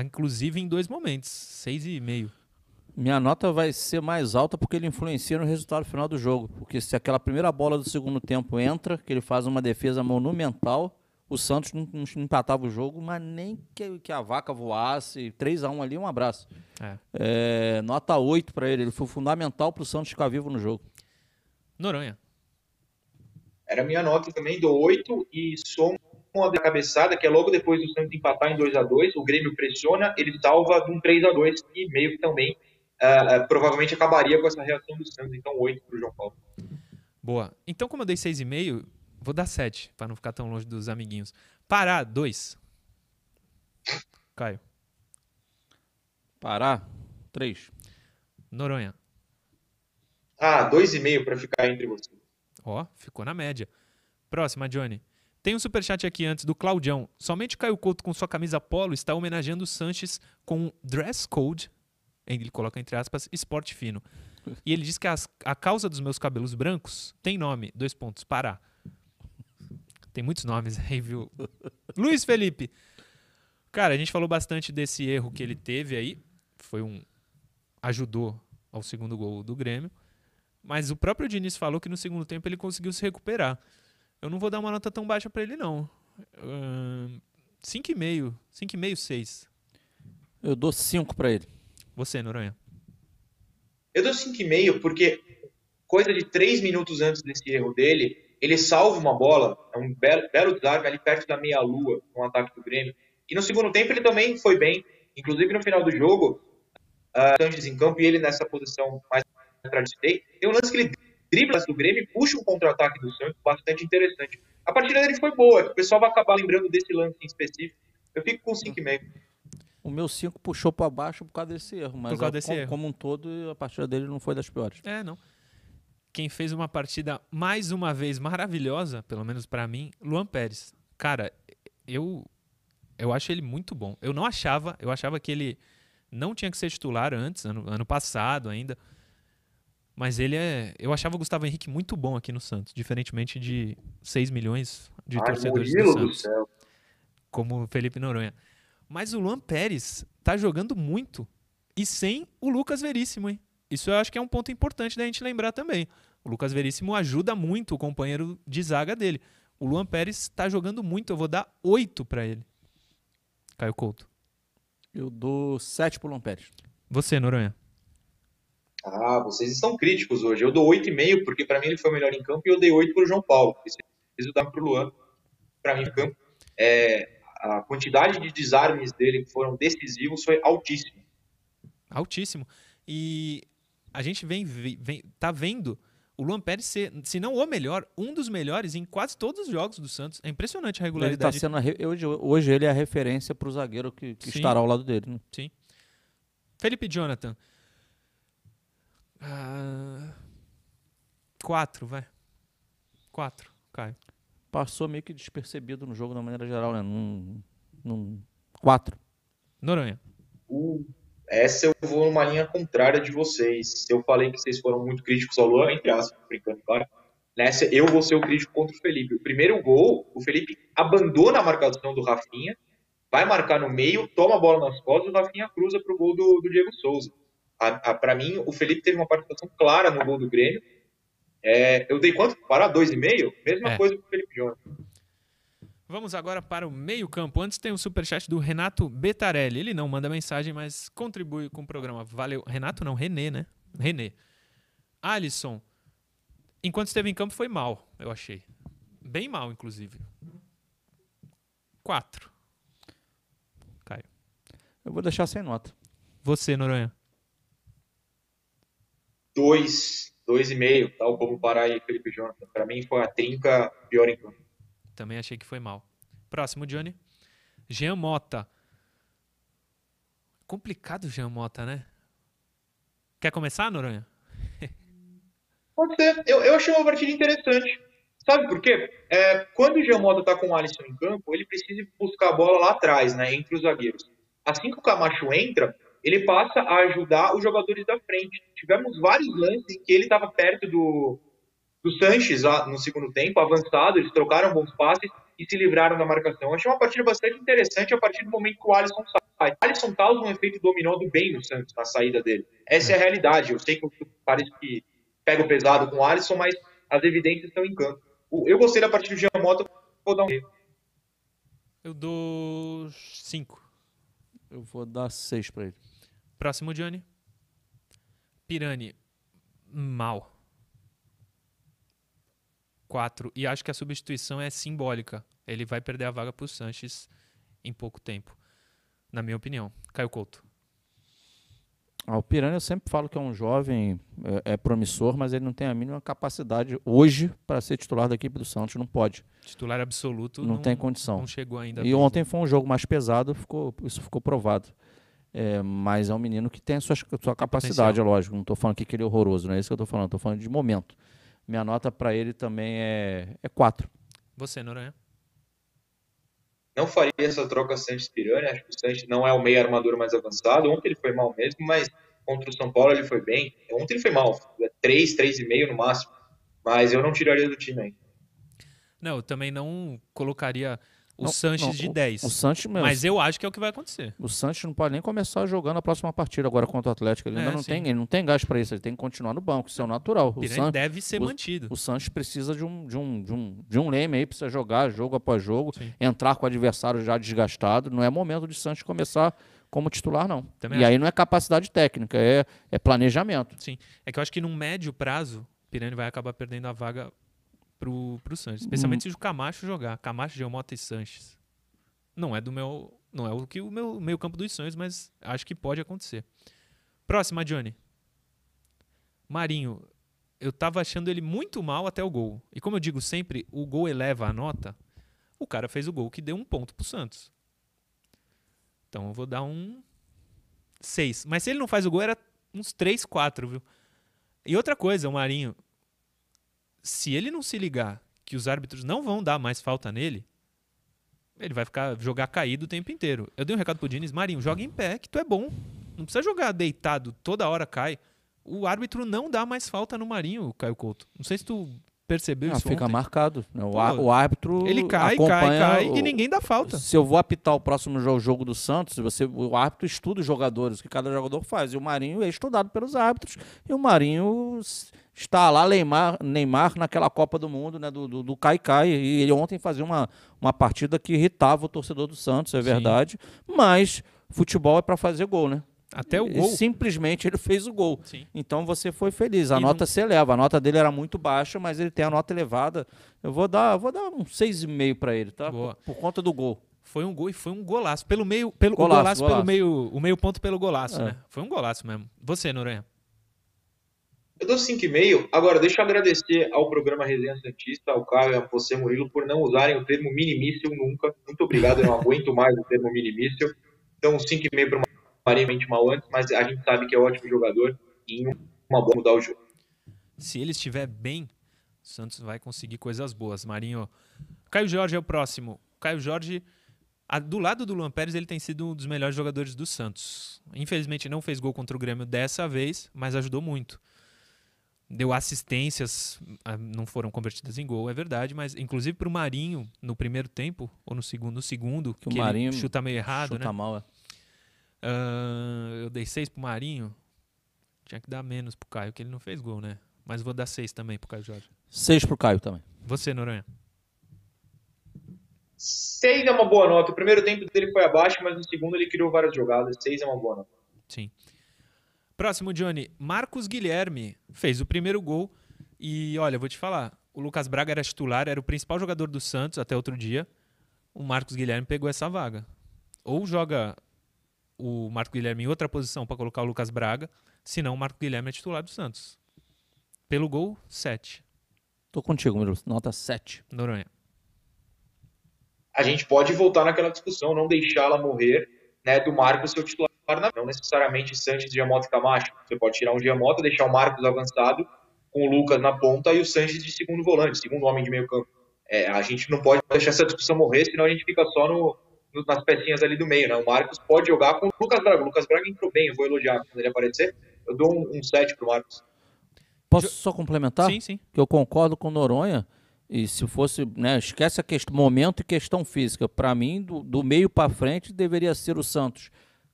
inclusive em dois momentos, seis e meio. Minha nota vai ser mais alta porque ele influencia no resultado final do jogo. Porque se aquela primeira bola do segundo tempo entra, que ele faz uma defesa monumental, o Santos não, não empatava o jogo, mas nem que, que a vaca voasse. 3 a 1 ali, um abraço. É. É, nota 8 para ele. Ele foi fundamental para o Santos ficar vivo no jogo. Noronha. Era minha nota também, do 8 e somo a da cabeçada, que é logo depois do Santos empatar em 2 a 2 o Grêmio pressiona, ele salva de um 3 a 2 e meio que também uh, uh, provavelmente acabaria com essa reação do Santos. Então, 8 para o João Paulo. Boa. Então, como eu dei 6,5, vou dar 7, para não ficar tão longe dos amiguinhos. Pará, 2. Caio. Pará, 3. Noronha. Ah, 2,5 para ficar entre vocês. Ó, ficou na média. Próxima, Johnny. Tem um superchat aqui antes do Claudião. Somente Caio Couto com sua camisa polo está homenageando o Sanches com dress code ele coloca entre aspas, esporte fino. E ele diz que as, a causa dos meus cabelos brancos tem nome, dois pontos, Pará. Tem muitos nomes aí, viu? Luiz Felipe. Cara, a gente falou bastante desse erro que ele teve aí. Foi um. ajudou ao segundo gol do Grêmio. Mas o próprio Diniz falou que no segundo tempo ele conseguiu se recuperar. Eu não vou dar uma nota tão baixa para ele, não. 5,5. 5,5, 6. Eu dou 5 para ele. Você, Noronha. Eu dou 5,5 porque coisa de 3 minutos antes desse erro dele, ele salva uma bola, é um belo, belo desarme ali perto da meia-lua, com um ataque do Grêmio. E no segundo tempo ele também foi bem, inclusive no final do jogo, uh, Sanches em campo e ele nessa posição mais tradicional. Tem um lance que ele dribla do Grêmio e puxa um contra-ataque do Santos, bastante interessante. A partida dele foi boa, o pessoal vai acabar lembrando desse lance em específico. Eu fico com 5,5. O meu 5 puxou para baixo por causa desse erro, mas desse como, erro. como um todo, a partida dele não foi das piores. É, não. Quem fez uma partida mais uma vez maravilhosa, pelo menos para mim, Luan Pérez. Cara, eu eu acho ele muito bom. Eu não achava, eu achava que ele não tinha que ser titular antes, ano, ano passado ainda. Mas ele é. Eu achava o Gustavo Henrique muito bom aqui no Santos, diferentemente de 6 milhões de Ai, torcedores do Santos. Do céu. Como o Felipe Noronha. Mas o Luan Pérez tá jogando muito e sem o Lucas Veríssimo, hein? Isso eu acho que é um ponto importante da gente lembrar também. O Lucas Veríssimo ajuda muito o companheiro de zaga dele. O Luan Pérez está jogando muito, eu vou dar oito para ele. Caio Couto. Eu dou sete pro Luan Pérez. Você, Noronha. Ah, vocês estão críticos hoje. Eu dou oito e meio porque para mim ele foi o melhor em campo e eu dei oito pro João Paulo. Preciso dar pro Luan, para mim, em campo. É, a quantidade de desarmes dele que foram decisivos foi altíssimo. Altíssimo. E a gente vem, vem tá vendo o Luan Pérez ser, se não o melhor, um dos melhores em quase todos os jogos do Santos. É impressionante a regularidade. Ele tá sendo a, hoje, hoje ele é a referência para o zagueiro que, que estará ao lado dele. Né? Sim. Felipe Jonathan. Uh, quatro, vai. Quatro, Caio passou meio que despercebido no jogo, da maneira geral, né? Num, num quatro. Noronha. Uh, essa eu vou numa linha contrária de vocês. Eu falei que vocês foram muito críticos ao Luan, entre aspas, brincando, claro. Nessa eu vou ser o crítico contra o Felipe. O primeiro gol, o Felipe abandona a marcação do Rafinha, vai marcar no meio, toma a bola nas costas e o Rafinha cruza para o gol do, do Diego Souza. Para mim, o Felipe teve uma participação clara no gol do Grêmio é, eu dei quanto? Para 2,5? Mesma é. coisa que o Felipe Jones. Vamos agora para o meio-campo. Antes tem o um superchat do Renato Betarelli. Ele não manda mensagem, mas contribui com o programa. Valeu. Renato não, Renê, né? Renê. Alisson. enquanto esteve em campo, foi mal, eu achei. Bem mal, inclusive. Quatro. Caio. Eu vou deixar sem nota. Você, Noronha. Dois, dois e meio, tal como parar aí, Felipe Jonathan. Para mim foi a trinca pior em campo. Também achei que foi mal. Próximo, Johnny. Jean Mota. Complicado Jean Mota, né? Quer começar, Noronha? Pode ser. Eu, eu achei uma partida interessante. Sabe por quê? É, quando o Jean Mota tá com o Alisson em campo, ele precisa buscar a bola lá atrás, né, entre os zagueiros. Assim que o Camacho entra, ele passa a ajudar os jogadores da frente. Tivemos vários lances em que ele estava perto do, do Sanches lá no segundo tempo, avançado, eles trocaram bons passes e se livraram da marcação. Eu achei uma partida bastante interessante a partir do momento que o Alisson sai. O Alisson causa um efeito dominó do bem no Santos, na saída dele. Essa é a realidade. Eu sei que parece que pega o pesado com o Alisson, mas as evidências estão em campo. Eu gostei da partida do Giamotto, vou dar um Eu dou 5. Eu vou dar 6 para ele. Próximo, Johnny. Pirani, mal. 4. E acho que a substituição é simbólica. Ele vai perder a vaga para o Sanches em pouco tempo. Na minha opinião. Caio Couto. Ah, o Piranha eu sempre falo que é um jovem, é, é promissor, mas ele não tem a mínima capacidade hoje para ser titular da equipe do Santos. Não pode. Titular absoluto. Não, não tem condição. Não chegou ainda. E ontem foi um jogo mais pesado, ficou, isso ficou provado. É, mas é um menino que tem a sua, a sua capacidade, é lógico. Não estou falando que ele é horroroso, não é isso que eu estou falando. Estou falando de momento. Minha nota para ele também é, é 4. Você, Noronha? Não faria essa troca Santos-Pirani. Acho que o Santos não é o meio armador mais avançado. Ontem ele foi mal mesmo, mas contra o São Paulo ele foi bem. Ontem ele foi mal. 3, é 3,5 no máximo. Mas eu não tiraria do time aí. Não, eu também não colocaria o não, Sanches não, de 10. O, o Sanches mesmo. Mas eu acho que é o que vai acontecer. O Sanches não pode nem começar jogando a próxima partida agora contra o Atlético. Ele é, ainda não tem, ele não tem gás para isso, ele tem que continuar no banco, isso é o natural. O San, deve ser o, mantido. O Sanches precisa de um, de, um, de, um, de um leme aí, precisa jogar jogo após jogo, sim. entrar com o adversário já desgastado. Não é momento de Sanches começar como titular, não. Também e acho. aí não é capacidade técnica, é, é planejamento. Sim. É que eu acho que num médio prazo, Pirani vai acabar perdendo a vaga pro, pro Sanches. Especialmente hum. se o Camacho jogar. Camacho, Geomota e Sanches. Não é do meu. Não é o que o meu meio campo dos sonhos, mas acho que pode acontecer. Próxima, Johnny. Marinho. Eu tava achando ele muito mal até o gol. E como eu digo sempre, o gol eleva a nota. O cara fez o gol que deu um ponto pro Santos. Então eu vou dar um 6. Mas se ele não faz o gol, era uns 3, 4, viu? E outra coisa, o Marinho. Se ele não se ligar que os árbitros não vão dar mais falta nele, ele vai ficar jogar caído o tempo inteiro. Eu dei um recado pro Diniz, Marinho, joga em pé, que tu é bom. Não precisa jogar deitado, toda hora cai. O árbitro não dá mais falta no Marinho, Caio Couto. Não sei se tu percebeu não, isso fica ontem. marcado. Né? O, Pô, o árbitro Ele cai, cai, cai o... e ninguém dá falta. Se eu vou apitar o próximo jogo, jogo do Santos, você, o árbitro estuda os jogadores, o que cada jogador faz. E o Marinho é estudado pelos árbitros. E o Marinho está lá Neymar, Neymar naquela Copa do Mundo, né, do, do, do Cai Cai, e ele ontem fazia uma, uma partida que irritava o torcedor do Santos, é verdade, Sim. mas futebol é para fazer gol, né? Até o gol. E simplesmente ele fez o gol. Sim. Então você foi feliz. A e nota não... se eleva. A nota dele era muito baixa, mas ele tem a nota elevada. Eu vou dar, eu vou dar um 6,5 para ele, tá? Por, por, conta do gol. Foi um gol e foi um golaço. Pelo meio, pelo golaço, golaço, golaço. pelo meio, o meio ponto pelo golaço, é. né? Foi um golaço mesmo. Você, Noronha? Eu dou 5,5. Agora, deixa eu agradecer ao programa Resenha Santista, ao Caio e a você, Murilo, por não usarem o termo minimício nunca. Muito obrigado, eu não aguento mais o termo minimício. Então, 5,5 para o Marinho mal antes, mas a gente sabe que é ótimo jogador e uma boa mudar o jogo. Se ele estiver bem, o Santos vai conseguir coisas boas. Marinho. Caio Jorge é o próximo. Caio Jorge, do lado do Luan Pérez, ele tem sido um dos melhores jogadores do Santos. Infelizmente não fez gol contra o Grêmio dessa vez, mas ajudou muito deu assistências, ah, não foram convertidas em gol, é verdade, mas inclusive para o Marinho no primeiro tempo ou no segundo, no segundo, que, que o Marinho chuta meio errado, chuta né? mal, é. Uh, eu dei seis pro Marinho, tinha que dar menos pro Caio, que ele não fez gol, né? Mas vou dar seis também pro Caio Jorge. Seis pro Caio também. Você, Noronha? Seis é uma boa nota. O primeiro tempo dele foi abaixo, mas no segundo ele criou várias jogadas. Seis é uma boa nota. Sim. Próximo, Johnny. Marcos Guilherme fez o primeiro gol E olha, vou te falar, o Lucas Braga era titular, era o principal jogador do Santos até outro dia. O Marcos Guilherme pegou essa vaga. Ou joga o Marcos Guilherme em outra posição para colocar o Lucas Braga, senão o Marcos Guilherme é titular do Santos. Pelo gol, 7. Tô contigo, Miro. Nota 7. Noronha. A gente pode voltar naquela discussão, não deixá-la morrer, né, do Marcos ser o titular, não necessariamente Sanches, Giamota e Camacho. Você pode tirar um Giamota, deixar o Marcos avançado com o Lucas na ponta e o Sanches de segundo volante, segundo homem de meio campo. É, a gente não pode deixar essa discussão morrer, senão a gente fica só no, nas pecinhas ali do meio, né? O Marcos pode jogar com o Lucas Braga. O Lucas Braga entrou bem, eu vou elogiar quando ele aparecer. Eu dou um, um 7 pro Marcos. Posso só complementar? Sim, sim. Que eu concordo com o Noronha. E se fosse, né, esquece a questão, momento e questão física. Para mim, do, do meio para frente, deveria ser o Santos.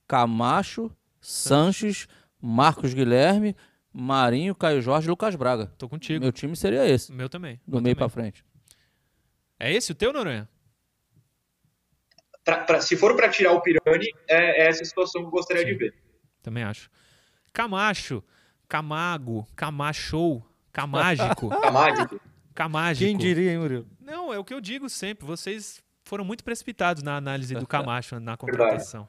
Camacho, Sanches, Marcos Guilherme, Marinho, Caio Jorge e Lucas Braga. Tô contigo. Meu time seria esse. Meu também. Do Meu meio para frente. É esse o teu, Noronha? Pra, pra, se for para tirar o Pirani, é, é, essa situação que eu gostaria Sim. de ver. Também acho. Camacho, Camago, Camachou, Camágico, Camágico. Camágico. Quem diria, hein, Murilo? Não, é o que eu digo sempre. Vocês foram muito precipitados na análise do Camacho na contratação.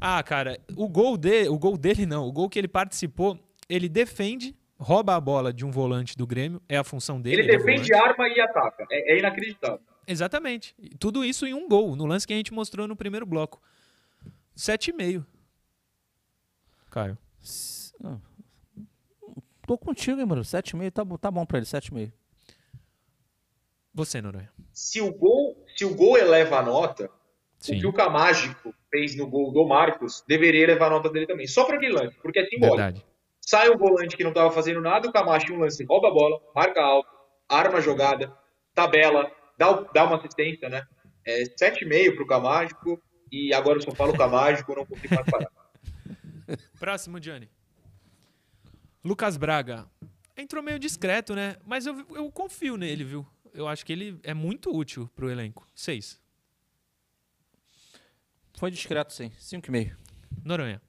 Ah, cara, o gol dele, o gol dele não, o gol que ele participou, ele defende, rouba a bola de um volante do Grêmio, é a função dele. Ele é defende, volante. arma e ataca. É, é inacreditável. Exatamente. Tudo isso em um gol, no lance que a gente mostrou no primeiro bloco. 7,5. Caio. S- ah, Tô contigo, hein, Murilo. 7,5 tá, tá bom pra ele, 7,5. Você, Noronha. Se o gol, se o gol eleva a nota, o Sim, que o Camágico fez no gol do Marcos deveria levar a nota dele também. Só para aquele lance, porque é simbólico. verdade. Sai um volante que não estava fazendo nada, o Camacho em um lance rouba a bola, marca alto, arma a jogada, tabela, dá, o- dá uma assistência, né? É 7,5 pro Camágico e agora eu só falo Camágico, eu não consigo mais parar. Próximo, Johnny. Lucas Braga. Entrou meio discreto, né? Mas eu, eu confio nele, viu? Eu acho que ele é muito útil pro elenco. 6. Foi discreto, sim. 5,5. Noronha.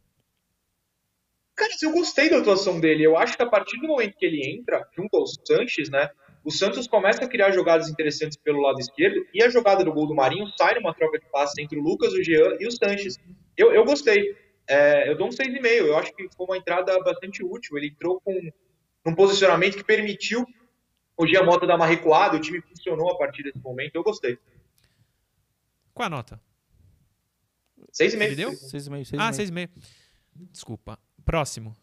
Cara, eu gostei da atuação dele. Eu acho que a partir do momento que ele entra junto ao Sanches, né? O Santos começa a criar jogadas interessantes pelo lado esquerdo e a jogada do gol do Marinho sai numa troca de passe entre o Lucas, o Jean e o Sanches. Eu, eu gostei. É, eu dou um 6,5. Eu acho que foi uma entrada bastante útil. Ele entrou com um posicionamento que permitiu o Giamota dar uma recuada. O time funcionou a partir desse momento. Eu gostei. Qual a nota? 6,5. Ele deu? 6,5, 6,5. Ah, 6,5. Desculpa. Próximo.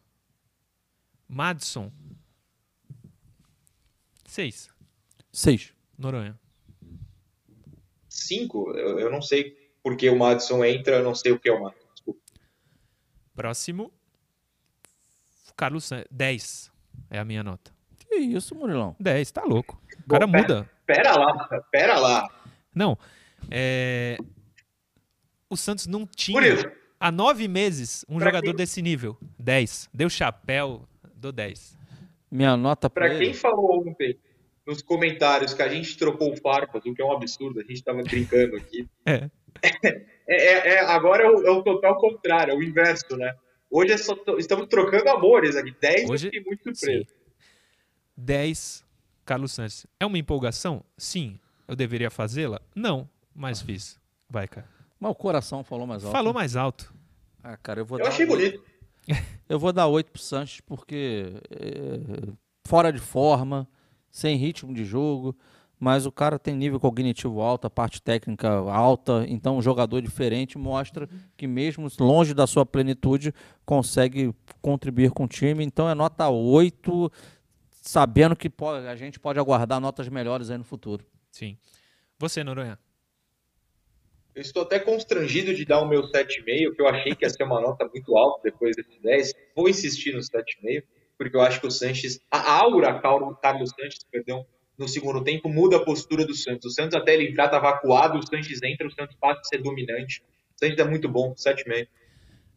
Madison. 6. 6. Noronha. 5. Eu, eu não sei porque o Madison entra, eu não sei o que é o Madison. Desculpa. Próximo. Carlos Santos. 10 é a minha nota. Que isso, Murilão? 10, tá louco. O cara Bom, pera- muda. Pera lá, pera lá. Não. É... O Santos não tinha Murilo, há nove meses um Pra jogador quem- desse nível. 10. Deu chapéu, dou 10. Minha nota pra, Pra ele... quem falou ontem nos comentários que a gente trocou o Farpas, o que é um absurdo, a gente tava brincando aqui. É. É, é- é- agora é o, é o total contrário, é o inverso, né? Hoje é só estamos trocando amores aqui. 10 Hoje- eu fiquei muito surpreso. 10, Carlos Santos. É uma empolgação? Sim. Eu deveria fazê-la? Não, mas fiz. Vai, cara. Mas o coração falou mais alto. Falou mais alto. Ah, cara, eu vou Eu dar achei oito. bonito. Eu vou dar 8 pro Sanches porque é, fora de forma, sem ritmo de jogo, mas o cara tem nível cognitivo alto, a parte técnica alta, então um jogador diferente mostra que mesmo longe da sua plenitude consegue contribuir com o time, então é nota 8, sabendo que a gente pode aguardar notas melhores aí no futuro. Sim. Você, Noronha. Eu estou até constrangido de dar o meu 7,5, que eu achei que ia ser uma nota muito alta depois desse 10. Vou insistir no 7,5, porque eu acho que o Sanches, a aura Carlos Carlos Sanches, perdão, no segundo tempo muda a postura do Santos. O Santos até ele entrar tá vacuado, o Sanches entra, o Santos passa a ser dominante. O Sanches é muito bom, 7,5.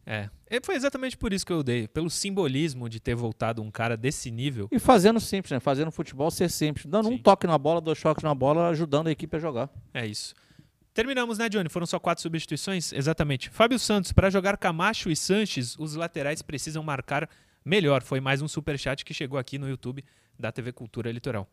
É. E Foi exatamente por isso que eu dei. Pelo simbolismo de ter voltado um cara desse nível. E fazendo simples, né? Fazendo futebol ser simples, dando um Sim. toque na bola, dois choques na bola, ajudando a equipe a jogar. É isso. Terminamos, né, Johnny? Foram só quatro substituições? Exatamente. Fábio Santos, para jogar Camacho e Sanches, os laterais precisam marcar melhor. Foi mais um superchat que chegou aqui no YouTube da TV Cultura Litoral.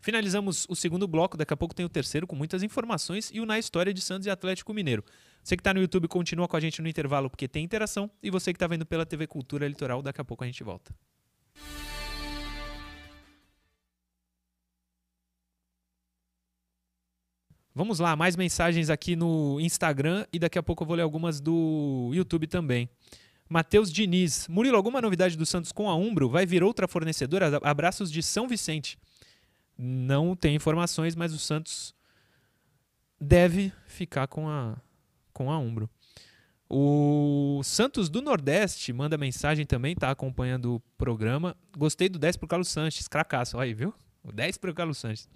Finalizamos o segundo bloco, daqui a pouco tem o terceiro com muitas informações e o Na História de Santos e Atlético Mineiro. Você que está no YouTube continua com a gente no intervalo porque tem interação e você que está vendo pela TV Cultura Litoral, daqui a pouco a gente volta. Vamos lá, mais mensagens aqui no Instagram e daqui a pouco eu vou ler algumas do YouTube também. Matheus Diniz. Murilo, alguma novidade do Santos com a Umbro? Vai vir outra fornecedora? Abraços de São Vicente. Não tem informações, mas o Santos deve ficar com a, com a Umbro. O Santos do Nordeste manda mensagem também, tá acompanhando o programa. Gostei do 10 pro Carlos Sanches, cracaço, aí, viu? O 10 pro Carlos Sanches.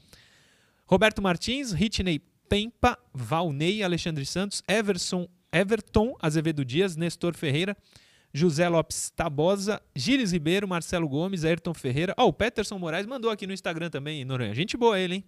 Roberto Martins, Ritney Pempa, Valnei, Alexandre Santos, Everson, Everton Azevedo Dias, Nestor Ferreira, José Lopes Tabosa, Gires Ribeiro, Marcelo Gomes, Ayrton Ferreira. Ó, oh, o Peterson Moraes mandou aqui no Instagram também, Noronha. Gente boa ele, hein?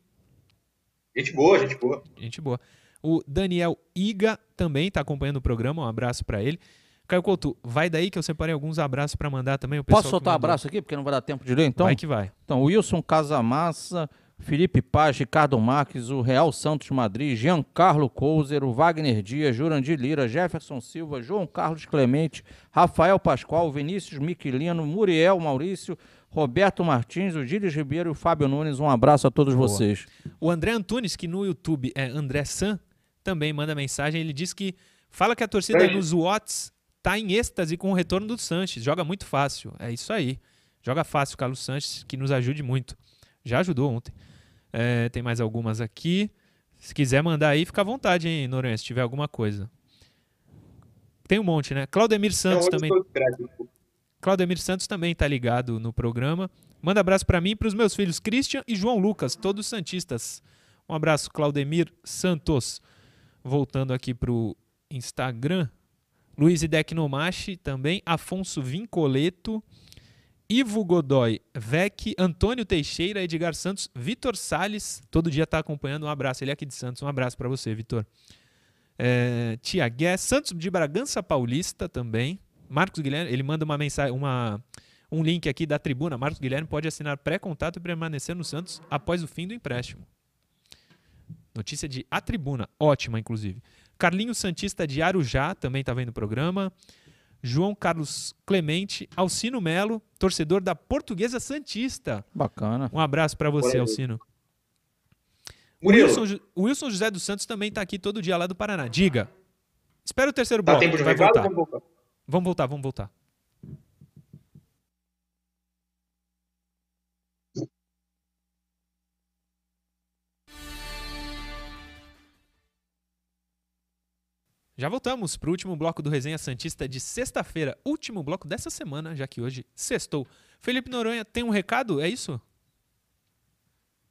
Gente boa, gente boa. Gente boa. O Daniel Iga também está acompanhando o programa, um abraço para ele. Caio Couto, vai daí que eu separei alguns abraços para mandar também. O Posso soltar um abraço aqui, porque não vai dar tempo de ler, então? Vai que vai. Então, Wilson Casamassa, Felipe Paz, Ricardo Marques, o Real Santos Madrid, Giancarlo Couser, o Wagner Dias, Jurandir Lira, Jefferson Silva, João Carlos Clemente, Rafael Pascoal, Vinícius Miquilino, Muriel Maurício, Roberto Martins, o Gilles Ribeiro e o Fábio Nunes. Um abraço a todos Boa. vocês. O André Antunes, que no YouTube é André San, também manda mensagem. Ele diz que fala que a torcida nos Watts tá em êxtase com o retorno do Sanches. Joga muito fácil. É isso aí. Joga fácil, Carlos Sanches, que nos ajude muito. Já ajudou ontem. É, tem mais algumas aqui. Se quiser mandar aí, fica à vontade, hein, Noronha, se tiver alguma coisa. Tem um monte, né? Claudemir Santos também. Claudemir Santos também está ligado no programa. Manda abraço para mim e para os meus filhos Christian e João Lucas, todos santistas. Um abraço, Claudemir Santos. Voltando aqui para o Instagram. Luiz Idec Nomachi também. Afonso Vincoleto. Ivo Godoy, Vec, Antônio Teixeira, Edgar Santos, Vitor Sales, todo dia está acompanhando. Um abraço, ele é aqui de Santos. Um abraço para você, Vitor. É, Tia Gué, Santos de Bragança Paulista também. Marcos Guilherme, ele manda uma mensagem, uma, um link aqui da tribuna. Marcos Guilherme pode assinar pré-contato e permanecer no Santos após o fim do empréstimo. Notícia de A Tribuna, ótima, inclusive. Carlinhos Santista de Arujá também está vendo o programa. João Carlos Clemente, Alcino Melo, torcedor da Portuguesa Santista. Bacana. Um abraço para você, Alcino. Wilson, Wilson, José dos Santos também está aqui todo dia lá do Paraná. Diga. Espera o terceiro bloco. Dá tempo de vai voltar. Vamos voltar. Vamos voltar, Já voltamos para o último bloco do Resenha Santista de sexta-feira, último bloco dessa semana, já que hoje sextou. Felipe Noronha, tem um recado? É isso?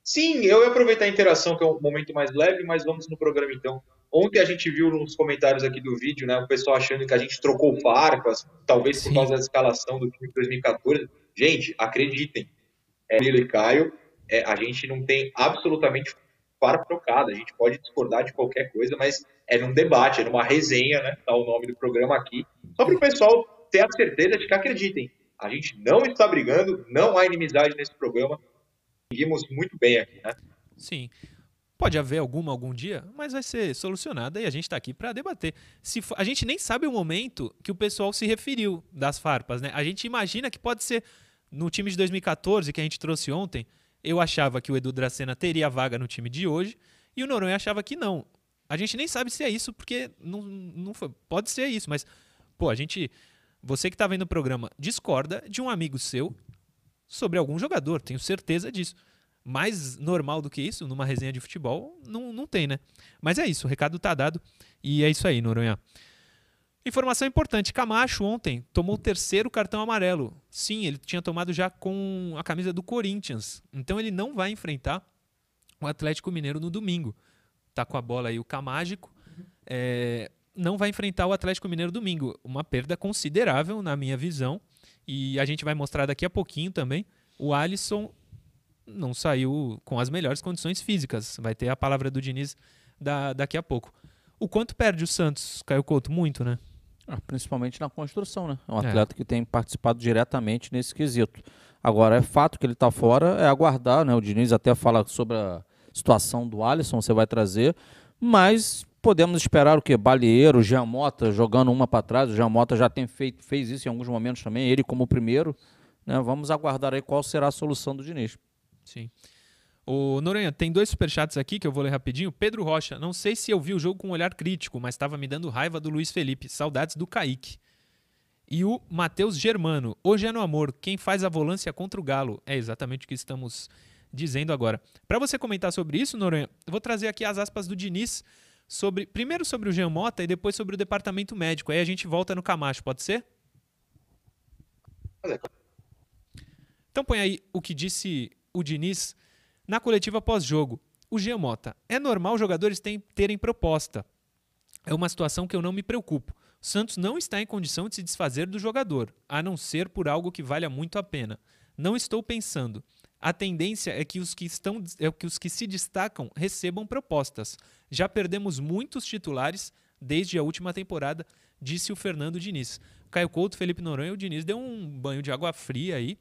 Sim, eu ia aproveitar a interação, que é um momento mais leve, mas vamos no programa então. Ontem a gente viu nos comentários aqui do vídeo, né, o pessoal achando que a gente trocou farpas, talvez Sim. por causa da escalação do time de 2014. Gente, acreditem, é, Lilo e Caio, é, a gente não tem absolutamente farpa trocada. A gente pode discordar de qualquer coisa, mas é num debate, é numa resenha, né? Tá o nome do programa aqui. Só para o pessoal ter a certeza de que acreditem. A gente não está brigando, não há inimizade nesse programa. Seguimos muito bem aqui, né? Sim. Pode haver alguma algum dia, mas vai ser solucionada e a gente está aqui para debater. Se for, a gente nem sabe o momento que o pessoal se referiu das farpas, né? A gente imagina que pode ser no time de 2014 que a gente trouxe ontem. Eu achava que o Edu Dracena teria vaga no time de hoje e o Noronha achava que não. A gente nem sabe se é isso, porque não, não foi. Pode ser isso, mas, pô, a gente. Você que está vendo o programa discorda de um amigo seu sobre algum jogador, tenho certeza disso. Mais normal do que isso, numa resenha de futebol, não, não tem, né? Mas é isso, o recado tá dado. E é isso aí, Noronha. Informação importante: Camacho ontem tomou o terceiro cartão amarelo. Sim, ele tinha tomado já com a camisa do Corinthians. Então ele não vai enfrentar o Atlético Mineiro no domingo tá com a bola aí o Camágico, é, não vai enfrentar o Atlético Mineiro domingo. Uma perda considerável, na minha visão. E a gente vai mostrar daqui a pouquinho também. O Alisson não saiu com as melhores condições físicas. Vai ter a palavra do Diniz da, daqui a pouco. O quanto perde o Santos, Caio Couto? Muito, né? Ah, principalmente na construção, né? É um é. atleta é. que tem participado diretamente nesse quesito. Agora, é fato que ele está fora, é aguardar, né? O Diniz até fala sobre a situação do Alisson, você vai trazer, mas podemos esperar o que? Balieiro, Jean Mota jogando uma para trás, o Jean Mota já tem feito, fez isso em alguns momentos também, ele como primeiro, né? Vamos aguardar aí qual será a solução do Diniz. Sim. O Noronha, tem dois superchats aqui que eu vou ler rapidinho. Pedro Rocha, não sei se eu vi o jogo com um olhar crítico, mas estava me dando raiva do Luiz Felipe. Saudades do Kaique. E o Matheus Germano, hoje é no amor, quem faz a volância contra o Galo. É exatamente o que estamos dizendo agora. Para você comentar sobre isso, Noronha, eu vou trazer aqui as aspas do Diniz sobre, primeiro sobre o Jean Mota e depois sobre o departamento médico. Aí a gente volta no Camacho, pode ser? Então põe aí o que disse o Diniz na coletiva pós-jogo. O Jean Mota, é normal jogadores terem proposta. É uma situação que eu não me preocupo. O Santos não está em condição de se desfazer do jogador, a não ser por algo que valha muito a pena. Não estou pensando. A tendência é que os que, estão, é que, os que se destacam recebam propostas. Já perdemos muitos titulares desde a última temporada, disse o Fernando Diniz. Caio Couto, Felipe Noronha e o Diniz deu um banho de água fria aí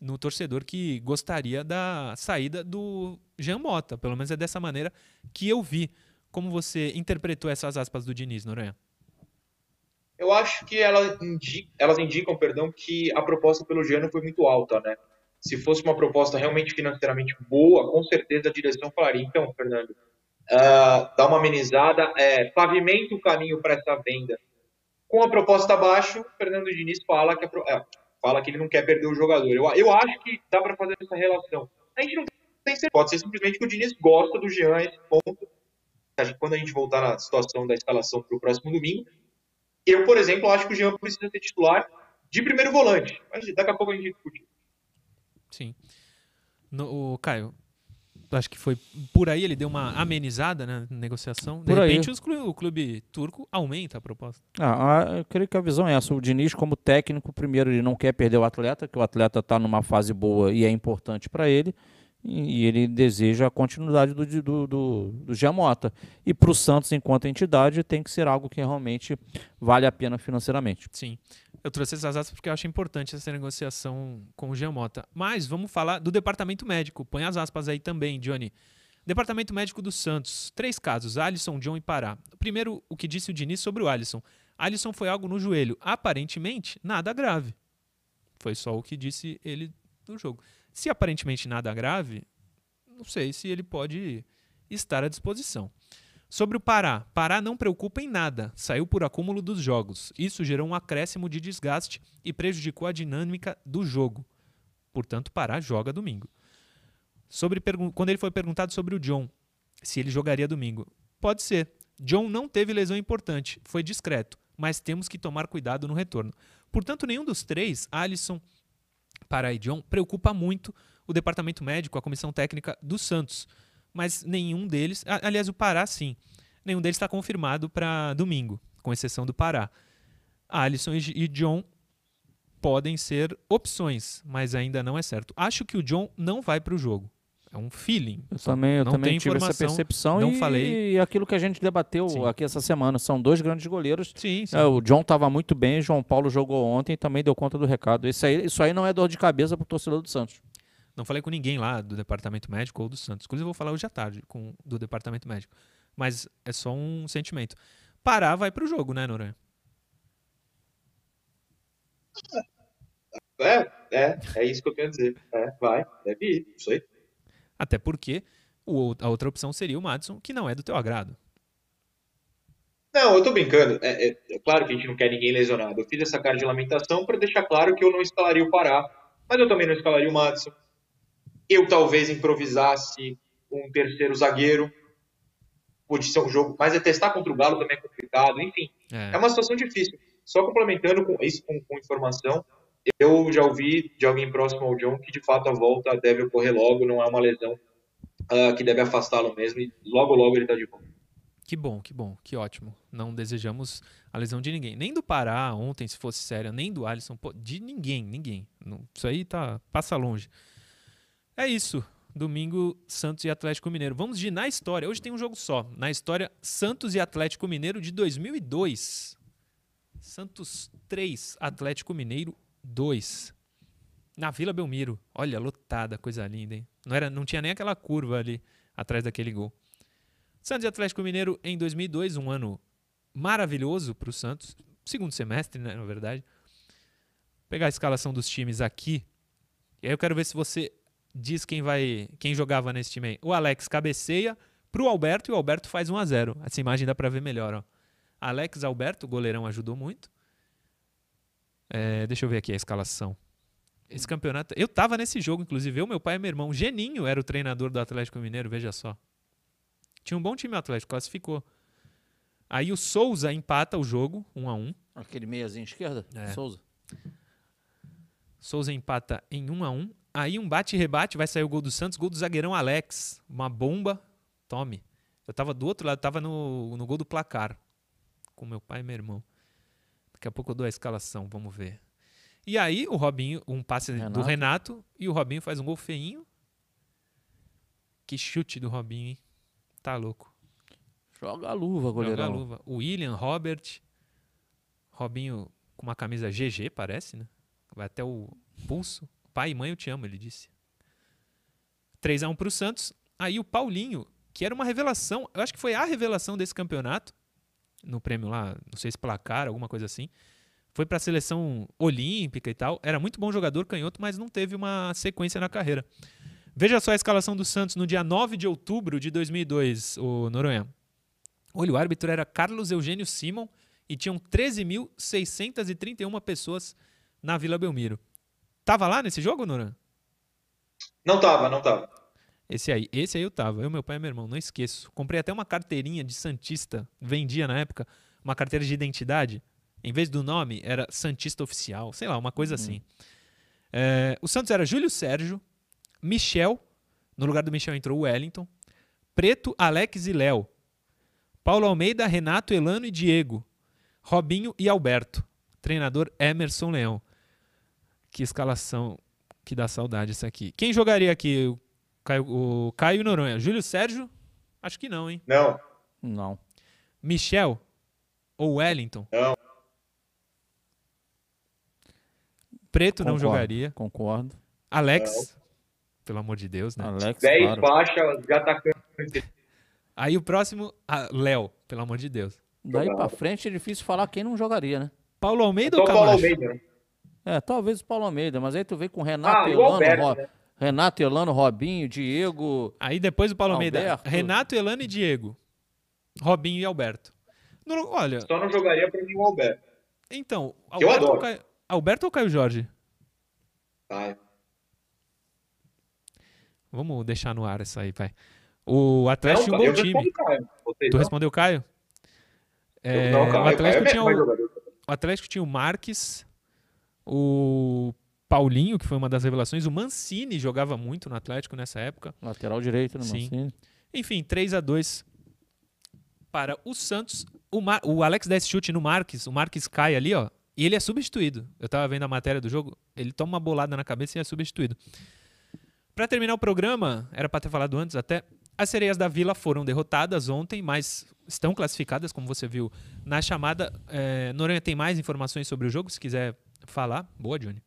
no torcedor que gostaria da saída do Jean Mota. Pelo menos é dessa maneira que eu vi. Como você interpretou essas aspas do Diniz, Noronha? eu acho que ela indica, elas indicam, perdão, que a proposta pelo Giano foi muito alta, né? Se fosse uma proposta realmente financeiramente boa, com certeza a direção falaria, então, Fernando, uh, dá uma amenizada, é, pavimenta o caminho para essa venda. Com a proposta abaixo, Fernando Diniz fala que, é, fala que ele não quer perder o jogador. Eu, eu acho que dá para fazer essa relação. A gente não tem certeza, pode ser simplesmente que o Diniz gosta do Jean esse ponto. Quando a gente voltar na situação da escalação para o próximo domingo, eu, por exemplo, acho que o Jean precisa ser titular de primeiro volante. Mas daqui a pouco a gente discute. Sim. No, o Caio, acho que foi por aí ele deu uma amenizada na negociação. De por repente aí. o clube turco aumenta a proposta. Ah, eu creio que a visão é essa. O Diniz, como técnico, primeiro ele não quer perder o atleta, que o atleta está numa fase boa e é importante para ele e ele deseja a continuidade do, do, do, do Giamota. E para o Santos, enquanto entidade, tem que ser algo que realmente vale a pena financeiramente. Sim. Eu trouxe essas aspas porque eu acho importante essa negociação com o Giamota. Mas vamos falar do departamento médico. Põe as aspas aí também, Johnny. Departamento médico do Santos. Três casos: Alisson, John e Pará. Primeiro, o que disse o Diniz sobre o Alisson. Alisson foi algo no joelho. Aparentemente, nada grave. Foi só o que disse ele no jogo. Se aparentemente nada grave, não sei se ele pode estar à disposição. Sobre o Pará, Pará não preocupa em nada, saiu por acúmulo dos jogos. Isso gerou um acréscimo de desgaste e prejudicou a dinâmica do jogo. Portanto, Pará joga domingo. Sobre quando ele foi perguntado sobre o John, se ele jogaria domingo, pode ser. John não teve lesão importante, foi discreto, mas temos que tomar cuidado no retorno. Portanto, nenhum dos três, Alisson, Pará e John preocupa muito o departamento médico, a comissão técnica do Santos. Mas nenhum deles, aliás, o Pará sim, nenhum deles está confirmado para domingo, com exceção do Pará. Alisson e John podem ser opções, mas ainda não é certo. Acho que o John não vai para o jogo. É um feeling. Eu também, eu também tive essa percepção não e, falei. e aquilo que a gente debateu sim. aqui essa semana. São dois grandes goleiros. Sim, sim. É, o John estava muito bem, João Paulo jogou ontem e também deu conta do recado. Isso aí, isso aí não é dor de cabeça para o torcedor do Santos. Não falei com ninguém lá do departamento médico ou do Santos. Inclusive, eu vou falar hoje à tarde com do departamento médico. Mas é só um sentimento. Parar vai para o jogo, né, Noronha? É, é, é isso que eu a dizer. É, vai, deve ir, isso aí. Até porque o, a outra opção seria o Madison, que não é do teu agrado. Não, eu tô brincando. É, é, é, claro que a gente não quer ninguém lesionado. Eu fiz essa cara de lamentação para deixar claro que eu não escalaria o Pará, mas eu também não escalaria o Madison. Eu talvez improvisasse um terceiro zagueiro. Pode ser um jogo, mas é testar contra o Galo também é complicado. Enfim, é, é uma situação difícil. Só complementando com isso com, com informação, eu já ouvi de alguém próximo ao John que de fato a volta deve ocorrer logo, não é uma lesão uh, que deve afastá-lo mesmo e logo logo ele está de volta. Que bom, que bom, que ótimo. Não desejamos a lesão de ninguém. Nem do Pará ontem, se fosse séria, nem do Alisson, de ninguém, ninguém. Isso aí tá passa longe. É isso. Domingo, Santos e Atlético Mineiro. Vamos de na história. Hoje tem um jogo só. Na história, Santos e Atlético Mineiro de 2002. Santos 3, Atlético Mineiro 2. Na Vila Belmiro. Olha, lotada, coisa linda, hein? Não, era, não tinha nem aquela curva ali atrás daquele gol. Santos e Atlético Mineiro em 2002, um ano maravilhoso para o Santos. Segundo semestre, né, na verdade. Vou pegar a escalação dos times aqui. E aí eu quero ver se você diz quem vai, quem jogava nesse time aí. O Alex cabeceia pro Alberto e o Alberto faz 1 a 0. Essa imagem dá para ver melhor, ó. Alex Alberto, o goleirão ajudou muito. É, deixa eu ver aqui a escalação. Esse campeonato. Eu tava nesse jogo, inclusive. Eu, meu pai e meu irmão. Geninho era o treinador do Atlético Mineiro, veja só. Tinha um bom time Atlético, classificou. Aí o Souza empata o jogo, 1 a 1 Aquele meiazinho esquerda? É. Souza. Souza empata em 1 a 1 Aí um bate-rebate, vai sair o gol do Santos, gol do zagueirão Alex. Uma bomba. Tome. Eu tava do outro lado, tava no, no gol do placar. Com meu pai e meu irmão. Daqui a pouco eu dou a escalação, vamos ver. E aí o Robinho, um passe Renato. do Renato, e o Robinho faz um gol feinho. Que chute do Robinho, hein? Tá louco. Joga a luva, goleirão. Joga a luva. O William, Robert, Robinho com uma camisa GG, parece, né? Vai até o pulso. Pai e mãe, eu te amo, ele disse. 3 a 1 pro Santos. Aí o Paulinho, que era uma revelação, eu acho que foi a revelação desse campeonato, no prêmio lá, não sei se placar, alguma coisa assim. Foi para a seleção olímpica e tal. Era muito bom jogador canhoto, mas não teve uma sequência na carreira. Veja só a escalação do Santos no dia 9 de outubro de 2002, o Noronha. Olha, o árbitro era Carlos Eugênio Simon e tinham 13.631 pessoas na Vila Belmiro. Tava lá nesse jogo, Noran? Não tava, não tava. Esse aí, esse aí eu tava. Eu, meu pai e meu irmão, não esqueço. Comprei até uma carteirinha de Santista. Vendia na época uma carteira de identidade. Em vez do nome, era Santista Oficial. Sei lá, uma coisa uhum. assim. É, o Santos era Júlio Sérgio, Michel. No lugar do Michel entrou o Wellington. Preto, Alex e Léo. Paulo Almeida, Renato, Elano e Diego. Robinho e Alberto. Treinador Emerson Leão. Que escalação que dá saudade essa aqui. Quem jogaria aqui? O Caio, o Caio Noronha. Júlio Sérgio? Acho que não, hein? Não. Não. Michel? Ou Wellington? Não. Preto concordo, não jogaria. Concordo. Alex? Não. Pelo amor de Deus, né? Alex, 10 claro. baixa, já tá Aí o próximo, Léo, pelo amor de Deus. Daí pra frente é difícil falar quem não jogaria, né? Paulo Almeida ou Camacho? Paulo Almeida, né? É, talvez o Paulo Almeida, mas aí tu vem com Renato ah, Elano, Alberto, né? Renato Elano, Robinho, Diego. Aí depois o Paulo. Almeida, Renato Elano e Diego. Robinho e Alberto. No, olha. Só não jogaria para mim o Alberto. Então, Alberto eu adoro. Ou Caio... Alberto ou Caio Jorge? Caio. Vamos deixar no ar essa aí, pai. O Atlético tinha um bom time. Caio. tu respondeu Caio? É, não, Caio, o Atlético Caio é tinha o, o Atlético tinha o Marques, o Paulinho, que foi uma das revelações. O Mancini jogava muito no Atlético nessa época. Lateral direito no Sim. Mancini. Enfim, 3 a 2 para o Santos. O, Mar... o Alex dá esse chute no Marques. O Marques cai ali, ó. E ele é substituído. Eu tava vendo a matéria do jogo. Ele toma uma bolada na cabeça e é substituído. Para terminar o programa, era para ter falado antes até. As sereias da Vila foram derrotadas ontem, mas estão classificadas, como você viu na chamada. É, Noronha tem mais informações sobre o jogo, se quiser falar. Boa, Johnny.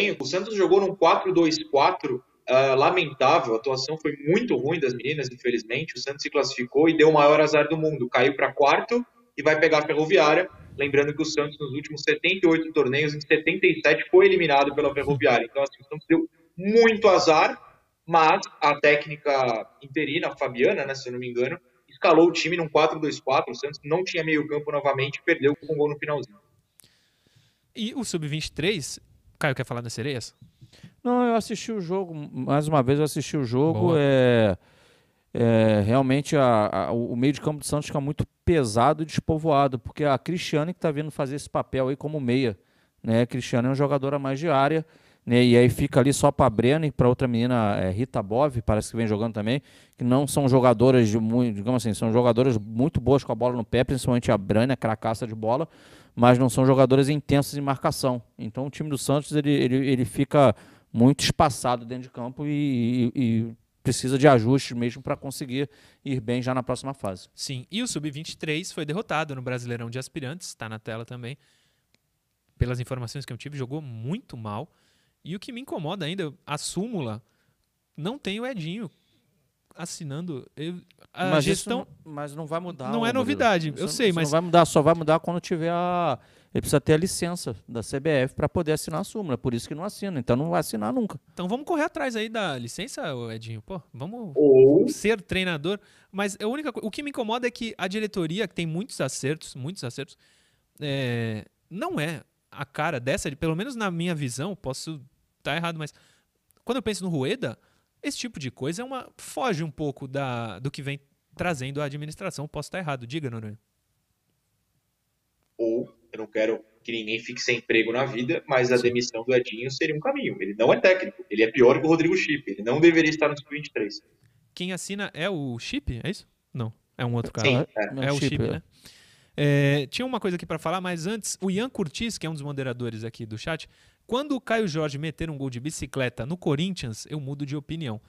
Tem. O Santos jogou num 4-2-4 uh, ah, lamentável. A atuação foi muito ruim das meninas, infelizmente. O Santos se classificou e deu o maior azar do mundo. Caiu para quarto e vai pegar a Ferroviária. Lembrando que o Santos, nos últimos 78 torneios, em 77 foi eliminado pela Ferroviária. Então, assim, o Santos deu muito azar, mas a técnica interina, a Fabiana, né, se eu não me engano, escalou o time num 4-2-4. O Santos não tinha meio-campo novamente perdeu com um gol no finalzinho. E o Sub-23, Caio, quer falar das sereias? Não, eu assisti o jogo, mais uma vez eu assisti o jogo. É, é, realmente a, a, o meio de campo do Santos fica muito pesado e despovoado, porque a Cristiane que está vindo fazer esse papel aí como meia. Né? A Cristiane é uma jogadora mais de área. Né? E aí fica ali só para a Brena e para outra menina, é, Rita Bov, parece que vem jogando também, que não são jogadoras de muito, digamos assim, são jogadoras muito boas com a bola no pé, principalmente a Brena, cracaça de bola, mas não são jogadores intensos em marcação. Então o time do Santos ele, ele, ele fica muito espaçado dentro de campo e, e, e precisa de ajustes mesmo para conseguir ir bem já na próxima fase. Sim, e o Sub-23 foi derrotado no Brasileirão de Aspirantes, está na tela também, pelas informações que eu tive, jogou muito mal. E o que me incomoda ainda, a súmula não tem o Edinho assinando. Eu, a mas gestão. Não, mas não vai mudar. Não é novidade, eu sei, mas. Não vai mudar, só vai mudar quando tiver a. Ele precisa ter a licença da CBF para poder assinar a súmula. Por isso que não assina. Então não vai assinar nunca. Então vamos correr atrás aí da licença, Edinho. Pô, vamos Ou... ser treinador. Mas a única, o que me incomoda é que a diretoria, que tem muitos acertos, muitos acertos, é, não é a cara dessa, pelo menos na minha visão, posso estar tá errado, mas quando eu penso no Rueda, esse tipo de coisa é uma foge um pouco da, do que vem trazendo a administração. Posso estar errado, diga, Noronha. Ou eu não quero que ninguém fique sem emprego na vida, mas a demissão do Edinho seria um caminho. Ele não é técnico, ele é pior que o Rodrigo Chip, ele não deveria estar no sub-23. Quem assina é o Chip, é isso? Não, é um outro cara. Sim, é, é o Chip, é. né? É, tinha uma coisa aqui para falar, mas antes, o Ian Curtis, que é um dos moderadores aqui do chat, quando o Caio Jorge meter um gol de bicicleta no Corinthians, eu mudo de opinião.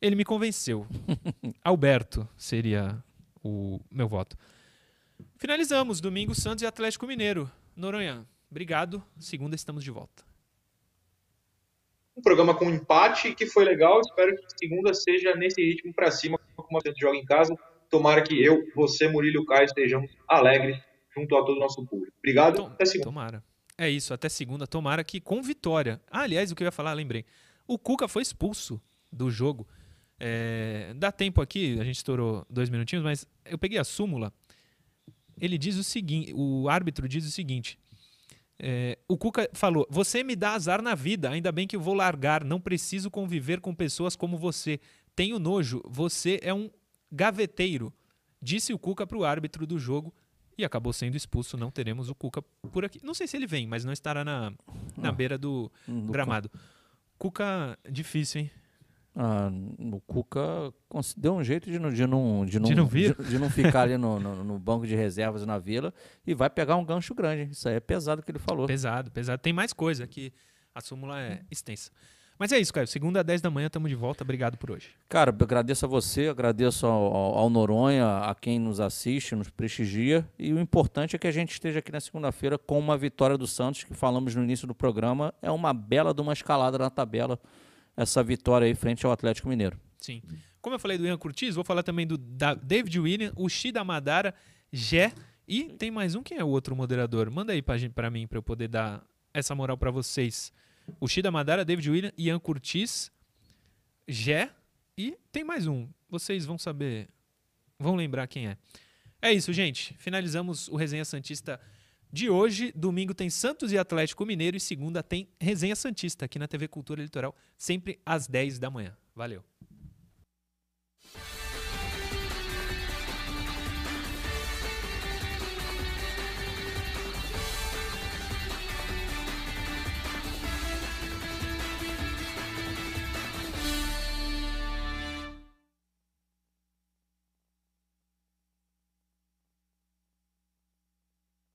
Ele me convenceu. Alberto seria o meu voto. Finalizamos. Domingo, Santos e Atlético Mineiro. Noronha, obrigado. Segunda estamos de volta. Um programa com empate que foi legal. Espero que segunda seja nesse ritmo para cima, como a gente joga em casa. Tomara que eu, você, Murilo e o Caio estejamos alegres junto a todo o nosso público. Obrigado. Tom, até segunda. Tomara. É isso, até segunda. Tomara que com vitória. Ah, aliás, o que eu ia falar, lembrei. O Cuca foi expulso do jogo. É, dá tempo aqui, a gente estourou dois minutinhos, mas eu peguei a súmula. Ele diz o seguinte: o árbitro diz o seguinte. É, o Cuca falou: Você me dá azar na vida, ainda bem que eu vou largar, não preciso conviver com pessoas como você. Tenho nojo, você é um gaveteiro, disse o Cuca para o árbitro do jogo e acabou sendo expulso. Não teremos o Cuca por aqui. Não sei se ele vem, mas não estará na, na ah, beira do, do gramado. Cuca, difícil, hein? Ah, o Cuca deu um jeito de não, de não, de não, de não, vir. De, de não ficar ali no, no, no, banco de reservas na vila e vai pegar um gancho grande. Isso aí é pesado que ele falou. Pesado, pesado. Tem mais coisa que a súmula é extensa. Mas é isso, Caio. Segunda, 10 da manhã, estamos de volta. Obrigado por hoje. Cara, agradeço a você, agradeço ao, ao, Noronha, a quem nos assiste, nos prestigia. E o importante é que a gente esteja aqui na segunda-feira com uma vitória do Santos, que falamos no início do programa. É uma bela de uma escalada na tabela, essa vitória aí frente ao Atlético Mineiro. Sim. Como eu falei do Ian Curtis, vou falar também do David William, o Shida Madara, Gé. E tem mais um, quem é o outro moderador? Manda aí para mim, para eu poder dar essa moral para vocês o Shida Madara, David William, Ian Curtis, Jé e tem mais um. Vocês vão saber, vão lembrar quem é. É isso, gente. Finalizamos o Resenha Santista de hoje. Domingo tem Santos e Atlético Mineiro e segunda tem Resenha Santista aqui na TV Cultura Litoral, sempre às 10 da manhã. Valeu.